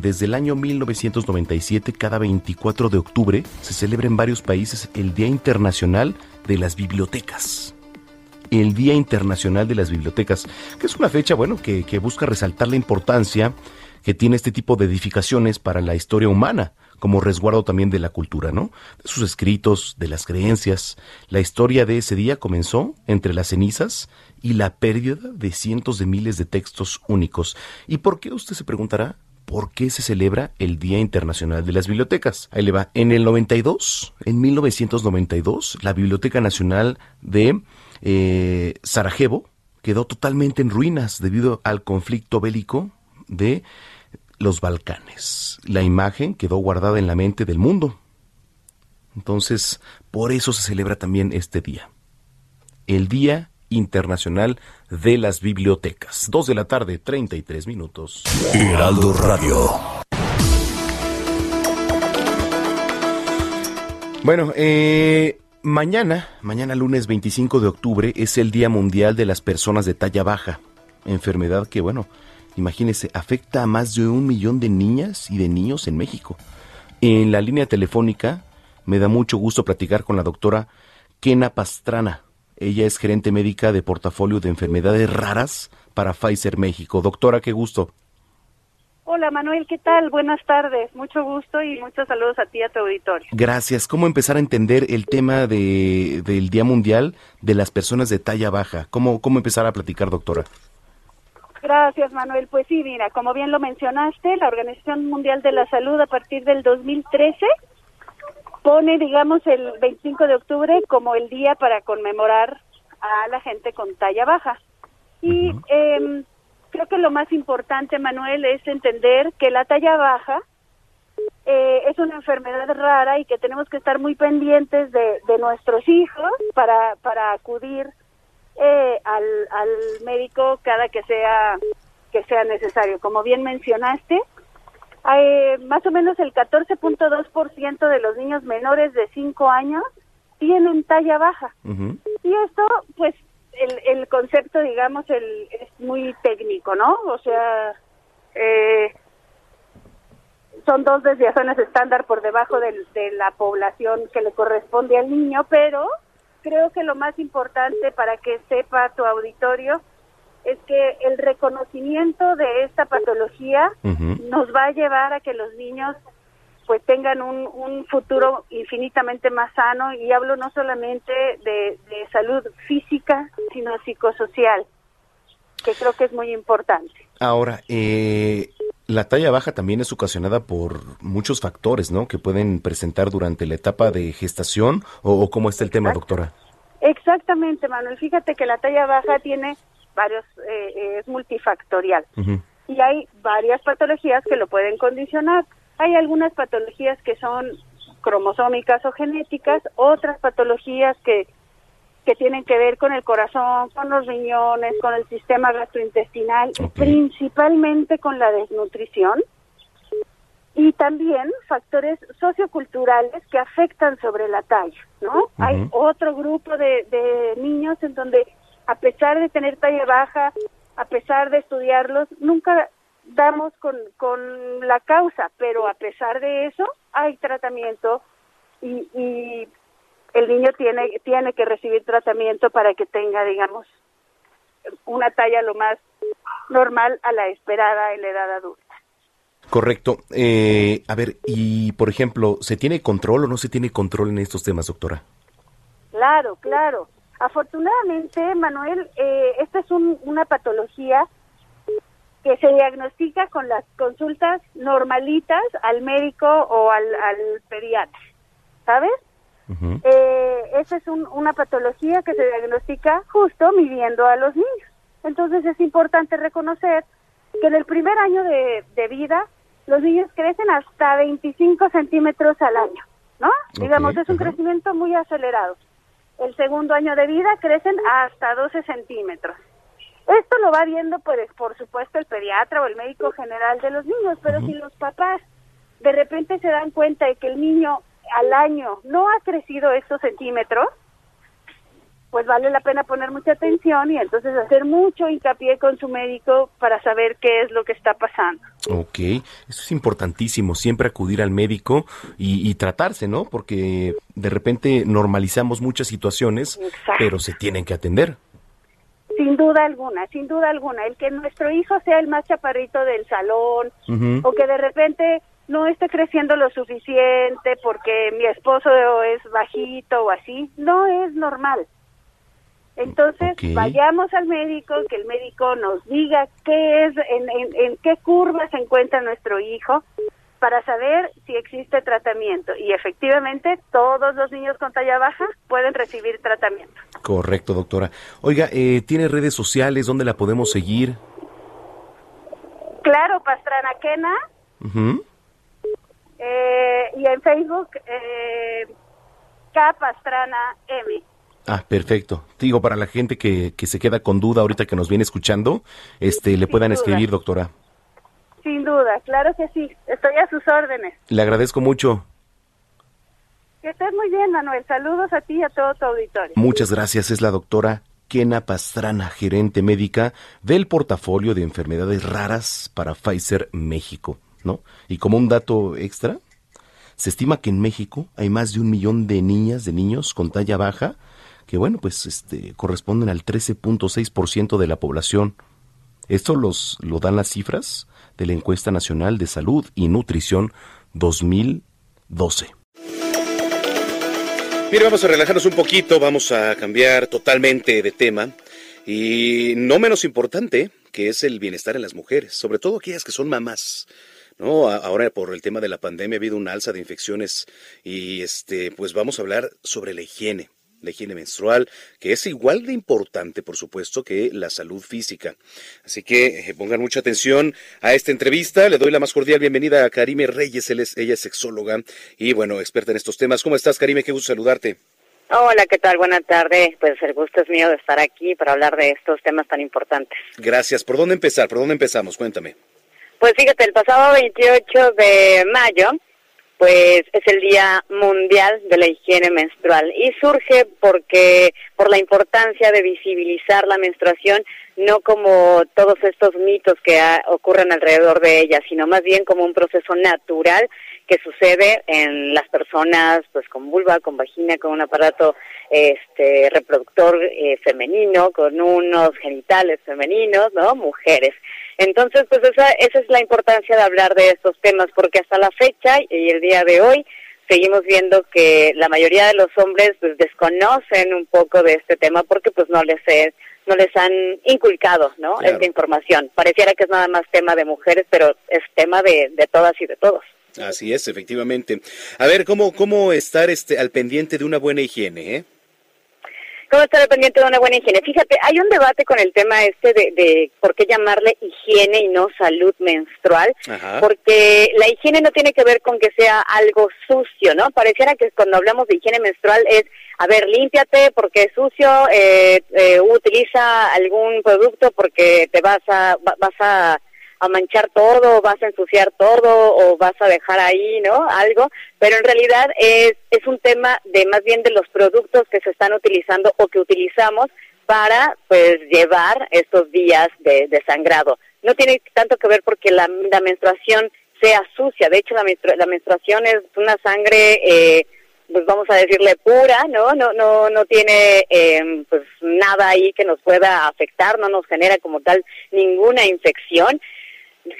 Desde el año 1997, cada 24 de octubre, se celebra en varios países el Día Internacional de las Bibliotecas. El Día Internacional de las Bibliotecas, que es una fecha, bueno, que, que busca resaltar la importancia que tiene este tipo de edificaciones para la historia humana, como resguardo también de la cultura, ¿no? De sus escritos, de las creencias. La historia de ese día comenzó entre las cenizas y la pérdida de cientos de miles de textos únicos. ¿Y por qué usted se preguntará? ¿Por qué se celebra el Día Internacional de las Bibliotecas? Ahí le va. En el 92, en 1992, la Biblioteca Nacional de eh, Sarajevo quedó totalmente en ruinas debido al conflicto bélico de los Balcanes. La imagen quedó guardada en la mente del mundo. Entonces, por eso se celebra también este día. El Día Internacional de las Bibliotecas. Dos de la tarde, 33 minutos. Heraldo Radio. Bueno, eh, mañana, mañana lunes 25 de octubre, es el Día Mundial de las Personas de Talla Baja. Enfermedad que, bueno, imagínese, afecta a más de un millón de niñas y de niños en México. En la línea telefónica me da mucho gusto platicar con la doctora Kena Pastrana. Ella es gerente médica de portafolio de enfermedades raras para Pfizer México. Doctora, qué gusto. Hola Manuel, ¿qué tal? Buenas tardes, mucho gusto y muchos saludos a ti y a tu auditorio. Gracias. ¿Cómo empezar a entender el tema de, del Día Mundial de las Personas de Talla Baja? ¿Cómo, ¿Cómo empezar a platicar, doctora? Gracias Manuel. Pues sí, mira, como bien lo mencionaste, la Organización Mundial de la Salud a partir del 2013 pone, digamos, el 25 de octubre como el día para conmemorar a la gente con talla baja. Y eh, creo que lo más importante, Manuel, es entender que la talla baja eh, es una enfermedad rara y que tenemos que estar muy pendientes de, de nuestros hijos para, para acudir eh, al, al médico cada que sea que sea necesario. Como bien mencionaste, eh, más o menos el 14.2% de los niños menores de 5 años tienen talla baja. Y esto, pues, el, el concepto, digamos, el, es muy técnico, ¿no? O sea, eh, son dos desviaciones estándar por debajo de la población que le corresponde al niño, pero creo que lo más importante para que sepa tu auditorio es que el reconocimiento de esta patología nos va a llevar a que los niños pues tengan un, un futuro infinitamente más sano y hablo no solamente de, de salud física sino psicosocial que creo que es muy importante. Ahora, eh, la talla baja también es ocasionada por muchos factores, ¿no? Que pueden presentar durante la etapa de gestación o, o cómo está el tema, doctora. Exactamente, Manuel. Fíjate que la talla baja tiene varios, eh, es multifactorial. Y hay varias patologías que lo pueden condicionar. Hay algunas patologías que son cromosómicas o genéticas, otras patologías que, que tienen que ver con el corazón, con los riñones, con el sistema gastrointestinal principalmente con la desnutrición. y también factores socioculturales que afectan sobre la talla, ¿no? Hay otro grupo de, de niños en donde a pesar de tener talla baja, a pesar de estudiarlos, nunca damos con, con la causa, pero a pesar de eso hay tratamiento y, y el niño tiene, tiene que recibir tratamiento para que tenga, digamos, una talla lo más normal a la esperada en la edad adulta. Correcto. Eh, a ver, y por ejemplo, ¿se tiene control o no se tiene control en estos temas, doctora? Claro, claro. Afortunadamente, Manuel, eh, esta es una patología que se diagnostica con las consultas normalitas al médico o al, pediatra, ¿sabes? eh, esa es una patología que se diagnostica justo midiendo a los niños. Entonces es importante reconocer que en el primer año de, vida los niños crecen hasta 25 centímetros al año, ¿no? Digamos, es un crecimiento muy acelerado. El segundo año de vida crecen hasta 12 centímetros. Esto lo va viendo, pues, por supuesto, el pediatra o el médico general de los niños, pero si los papás de repente se dan cuenta de que el niño al año no ha crecido esos centímetros, pues vale la pena poner mucha atención y entonces hacer mucho hincapié con su médico para saber qué es lo que está pasando. Ok, eso es importantísimo, siempre acudir al médico y, tratarse, ¿no? Porque de repente normalizamos muchas situaciones, pero se tienen que atender. Sin duda alguna, sin duda alguna. El que nuestro hijo sea el más chaparrito del salón o que de repente no esté creciendo lo suficiente porque mi esposo es bajito o así, no es normal. Entonces, vayamos al médico, que el médico nos diga qué es, en, en qué curva se encuentra nuestro hijo, para saber si existe tratamiento. Y efectivamente, todos los niños con talla baja pueden recibir tratamiento. Correcto, doctora. Oiga, eh, ¿tiene redes sociales donde la podemos seguir? Claro, Pastrana Kena. Eh, y en Facebook, eh, K Pastrana M. Ah, perfecto. Digo, para la gente que, que se queda con duda ahorita que nos viene escuchando, este, le puedan escribir, doctora. Sin duda, claro que sí. Estoy a sus órdenes. Le agradezco mucho. Que estés muy bien, Manuel. Saludos a ti y a todo tu auditorio. Muchas gracias. Es la doctora Kena Pastrana, gerente médica del portafolio de enfermedades raras para Pfizer México, ¿no? Y como un dato extra, se estima que en México hay más de un millón de niñas, de niños con talla baja, que bueno, pues este corresponden al 13.6% de la población. Esto los lo dan las cifras de la Encuesta Nacional de Salud y Nutrición 2012. Mire, vamos a relajarnos un poquito, vamos a cambiar totalmente de tema y no menos importante, que es el bienestar en las mujeres, sobre todo aquellas que son mamás. ¿no? Ahora por el tema de la pandemia ha habido una alza de infecciones y este pues vamos a hablar sobre la higiene la higiene menstrual, que es igual de importante, por supuesto, que la salud física. Así que eh, pongan mucha atención a esta entrevista. Le doy la más cordial bienvenida a Karime Reyes, ella es sexóloga y, bueno, experta en estos temas. ¿Cómo estás, Karime? Qué gusto saludarte. Hola, ¿qué tal? Buenas tardes. Pues el gusto es mío de estar aquí para hablar de estos temas tan importantes. Gracias. ¿Por dónde empezar? ¿Por dónde empezamos? Cuéntame. Pues fíjate, el pasado 28 de mayo pues es el Día Mundial de la Higiene Menstrual y surge porque por la importancia de visibilizar la menstruación no como todos estos mitos que ocurren alrededor de ella, sino más bien como un proceso natural que sucede en las personas pues con vulva, con vagina, con un aparato este reproductor eh, femenino, con unos genitales femeninos, ¿no? Mujeres. Entonces, pues esa, esa es la importancia de hablar de estos temas, porque hasta la fecha y el día de hoy seguimos viendo que la mayoría de los hombres pues desconocen un poco de este tema porque pues no les no les han inculcado, ¿no? Esta información. Pareciera que es nada más tema de mujeres, pero es tema de, de todas y de todos. Así es, efectivamente. A ver, ¿cómo, cómo estar este, al pendiente de una buena higiene, eh? ¿Cómo estar pendiente de una buena higiene? Fíjate, hay un debate con el tema este de, de por qué llamarle higiene y no salud menstrual, porque la higiene no tiene que ver con que sea algo sucio, ¿no? Pareciera que cuando hablamos de higiene menstrual es, a ver, límpiate porque es sucio, eh, eh, utiliza algún producto porque te vas a, vas a a manchar todo, vas a ensuciar todo o vas a dejar ahí, ¿no? Algo, pero en realidad es, es un tema de más bien de los productos que se están utilizando o que utilizamos para pues llevar estos días de, de sangrado. No tiene tanto que ver porque la, la menstruación sea sucia, de hecho la, la menstruación es una sangre eh, pues vamos a decirle pura, ¿no? No no no tiene eh, pues nada ahí que nos pueda afectar, no nos genera como tal ninguna infección.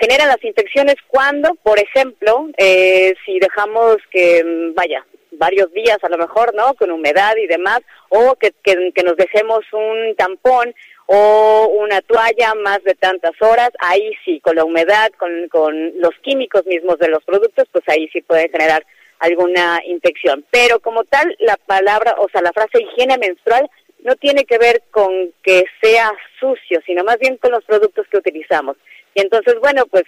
Generan las infecciones cuando, por ejemplo, eh, si dejamos que vaya varios días a lo mejor, ¿no? Con humedad y demás, o que, que, que nos dejemos un tampón o una toalla más de tantas horas, ahí sí, con la humedad, con, con los químicos mismos de los productos, pues ahí sí puede generar alguna infección. Pero como tal, la palabra, o sea, la frase higiene menstrual no tiene que ver con que sea sucio, sino más bien con los productos que utilizamos. Y entonces, bueno, pues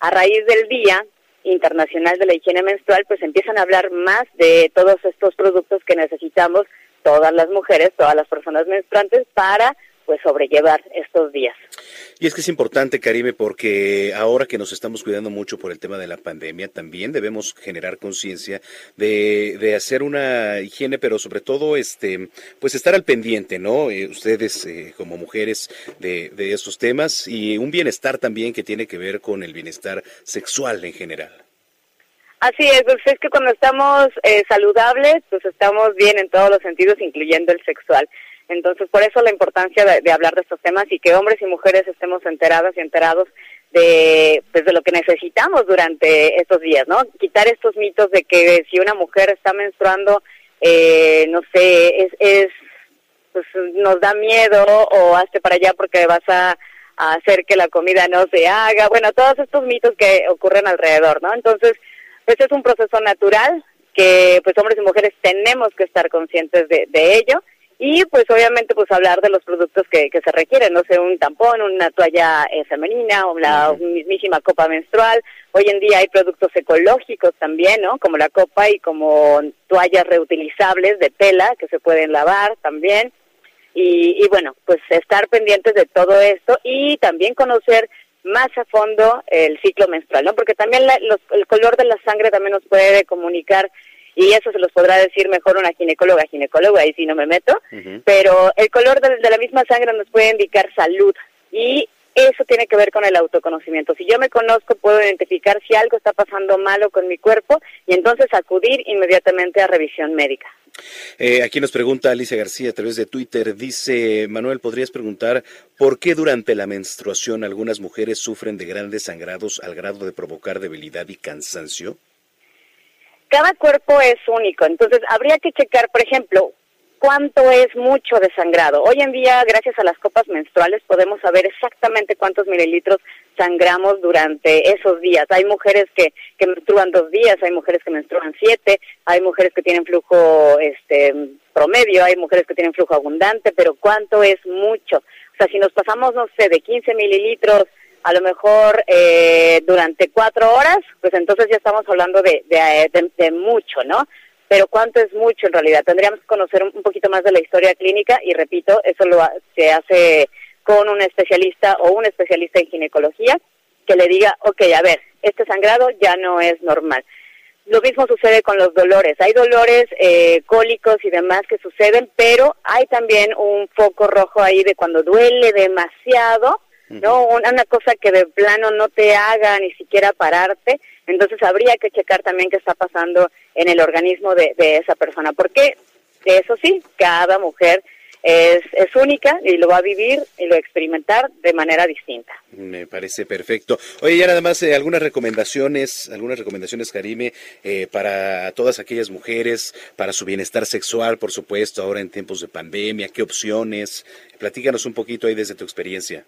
a raíz del Día Internacional de la Higiene Menstrual, pues empiezan a hablar más de todos estos productos que necesitamos todas las mujeres, todas las personas menstruantes para pues sobrellevar estos días. Y es que es importante, Karime, porque ahora que nos estamos cuidando mucho por el tema de la pandemia, también debemos generar conciencia de, de, hacer una higiene, pero sobre todo, este, pues estar al pendiente, ¿no? Eh, ustedes eh, como mujeres de, de estos temas y un bienestar también que tiene que ver con el bienestar sexual en general. Así es, pues es que cuando estamos eh, saludables, pues estamos bien en todos los sentidos, incluyendo el sexual. Entonces, por eso la importancia de, hablar de estos temas y que hombres y mujeres estemos enteradas y enterados de, pues, de lo que necesitamos durante estos días, ¿no? Quitar estos mitos de que si una mujer está menstruando, eh, no sé, es, es, pues nos da miedo o hazte para allá porque vas a, a hacer que la comida no se haga, bueno, todos estos mitos que ocurren alrededor, ¿no? Entonces, pues es un proceso natural que pues hombres y mujeres tenemos que estar conscientes de, de ello y pues obviamente pues hablar de los productos que, que se requieren, no sé, un tampón, una toalla eh, femenina o la mismísima copa menstrual. Hoy en día hay productos ecológicos también, ¿no? Como la copa y como toallas reutilizables de tela que se pueden lavar también. Y, y bueno, pues estar pendientes de todo esto y también conocer más a fondo el ciclo menstrual, ¿no? Porque también la, los, el color de la sangre también nos puede comunicar y eso se los podrá decir mejor una ginecóloga, ginecóloga, ahí sí no me meto, pero el color de, de, la misma sangre nos puede indicar salud y eso tiene que ver con el autoconocimiento. Si yo me conozco, puedo identificar si algo está pasando malo con mi cuerpo y entonces acudir inmediatamente a revisión médica. Eh, aquí nos pregunta Alicia García a través de Twitter, dice, Manuel, ¿podrías preguntar por qué durante la menstruación algunas mujeres sufren de grandes sangrados al grado de provocar debilidad y cansancio? Cada cuerpo es único, entonces habría que checar, por ejemplo, cuánto es mucho de sangrado. Hoy en día, gracias a las copas menstruales, podemos saber exactamente cuántos mililitros sangramos durante esos días. Hay mujeres que, que menstruan dos días, hay mujeres que menstruan siete, hay mujeres que tienen flujo este promedio, hay mujeres que tienen flujo abundante, pero cuánto es mucho. O sea, si nos pasamos, no sé, de 15 mililitros a lo mejor eh, durante cuatro horas, pues entonces ya estamos hablando de, de, de, mucho, ¿no? Pero ¿cuánto es mucho en realidad? Tendríamos que conocer un, poquito más de la historia clínica y repito, eso lo se hace con un especialista o un especialista en ginecología que le diga, ok, a ver, este sangrado ya no es normal. Lo mismo sucede con los dolores. Hay dolores eh, cólicos y demás que suceden, pero hay también un foco rojo ahí de cuando duele demasiado, ¿no? Una, cosa que de plano no te haga ni siquiera pararte, entonces habría que checar también qué está pasando en el organismo de, esa persona, porque eso sí, cada mujer es, es única y lo va a vivir y lo va a experimentar de manera distinta. Me parece perfecto. Oye, ya nada más eh, algunas recomendaciones, algunas recomendaciones, Karime, eh, para todas aquellas mujeres, para su bienestar sexual, por supuesto, ahora en tiempos de pandemia, qué opciones. Platícanos un poquito ahí desde tu experiencia.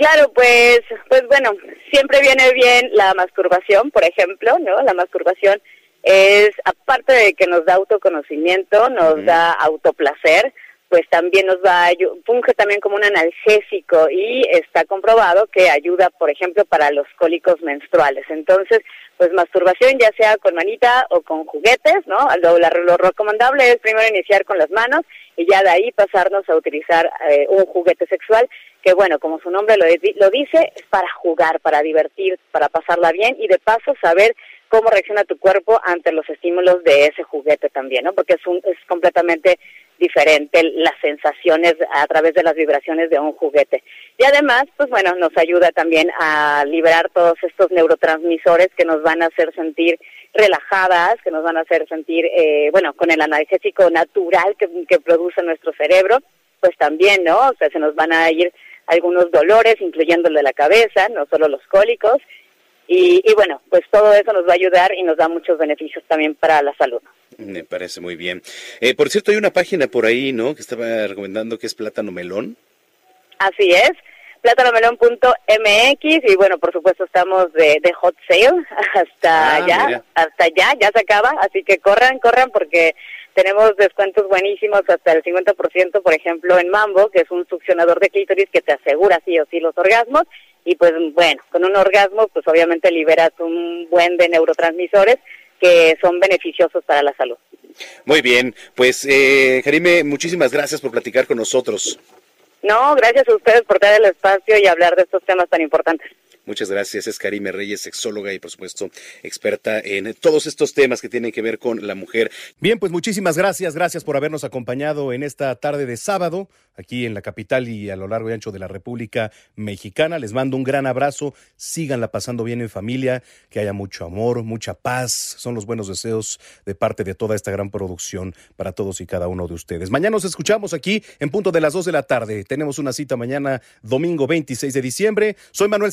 Claro, pues, pues bueno, siempre viene bien la masturbación, por ejemplo, ¿no? La masturbación es, aparte de que nos da autoconocimiento, nos da autoplacer, pues también nos va a funge también como un analgésico y está comprobado que ayuda, por ejemplo, para los cólicos menstruales. Entonces, pues masturbación ya sea con manita o con juguetes, ¿no? Lo, lo recomendable es primero iniciar con las manos y ya de ahí pasarnos a utilizar eh, un juguete sexual que bueno, como su nombre lo, lo dice, es para jugar, para divertir, para pasarla bien y de paso saber cómo reacciona tu cuerpo ante los estímulos de ese juguete también, ¿no? Porque es, un, es completamente diferente las sensaciones a través de las vibraciones de un juguete. Y además, pues bueno, nos ayuda también a liberar todos estos neurotransmisores que nos van a hacer sentir relajadas, que nos van a hacer sentir, eh, bueno, con el analgésico natural que, que produce nuestro cerebro, pues también, ¿no? O sea, se nos van a ir algunos dolores, incluyendo el de la cabeza, no solo los cólicos, y, bueno, pues todo eso nos va a ayudar y nos da muchos beneficios también para la salud. Me parece muy bien. Eh, por cierto, hay una página por ahí, ¿no? Que estaba recomendando que es Plátano Melón. Así es, plátanomelón.mx y bueno, por supuesto estamos de, de hot sale hasta Ah, mira. hasta allá, ya se acaba, así que corran, corran porque tenemos descuentos buenísimos hasta el 50%, por ejemplo, en Mambo, que es un succionador de clítoris que te asegura sí o sí los orgasmos y pues bueno, con un orgasmo pues obviamente liberas un buen de neurotransmisores que son beneficiosos para la salud. Muy bien, pues eh, Jarime, muchísimas gracias por platicar con nosotros. No, gracias a ustedes por dar el espacio y hablar de estos temas tan importantes. Muchas gracias. Es Karime Reyes, sexóloga y por supuesto experta en todos estos temas que tienen que ver con la mujer. Bien, pues muchísimas gracias, gracias por habernos acompañado en esta tarde de sábado aquí en la capital y a lo largo y ancho de la República Mexicana. Les mando un gran abrazo, síganla pasando bien en familia, que haya mucho amor, mucha paz, son los buenos deseos de parte de toda esta gran producción para todos y cada uno de ustedes. Mañana nos escuchamos aquí en punto de las 2 de la tarde. Tenemos una cita mañana, domingo 26 de diciembre. Soy Manuel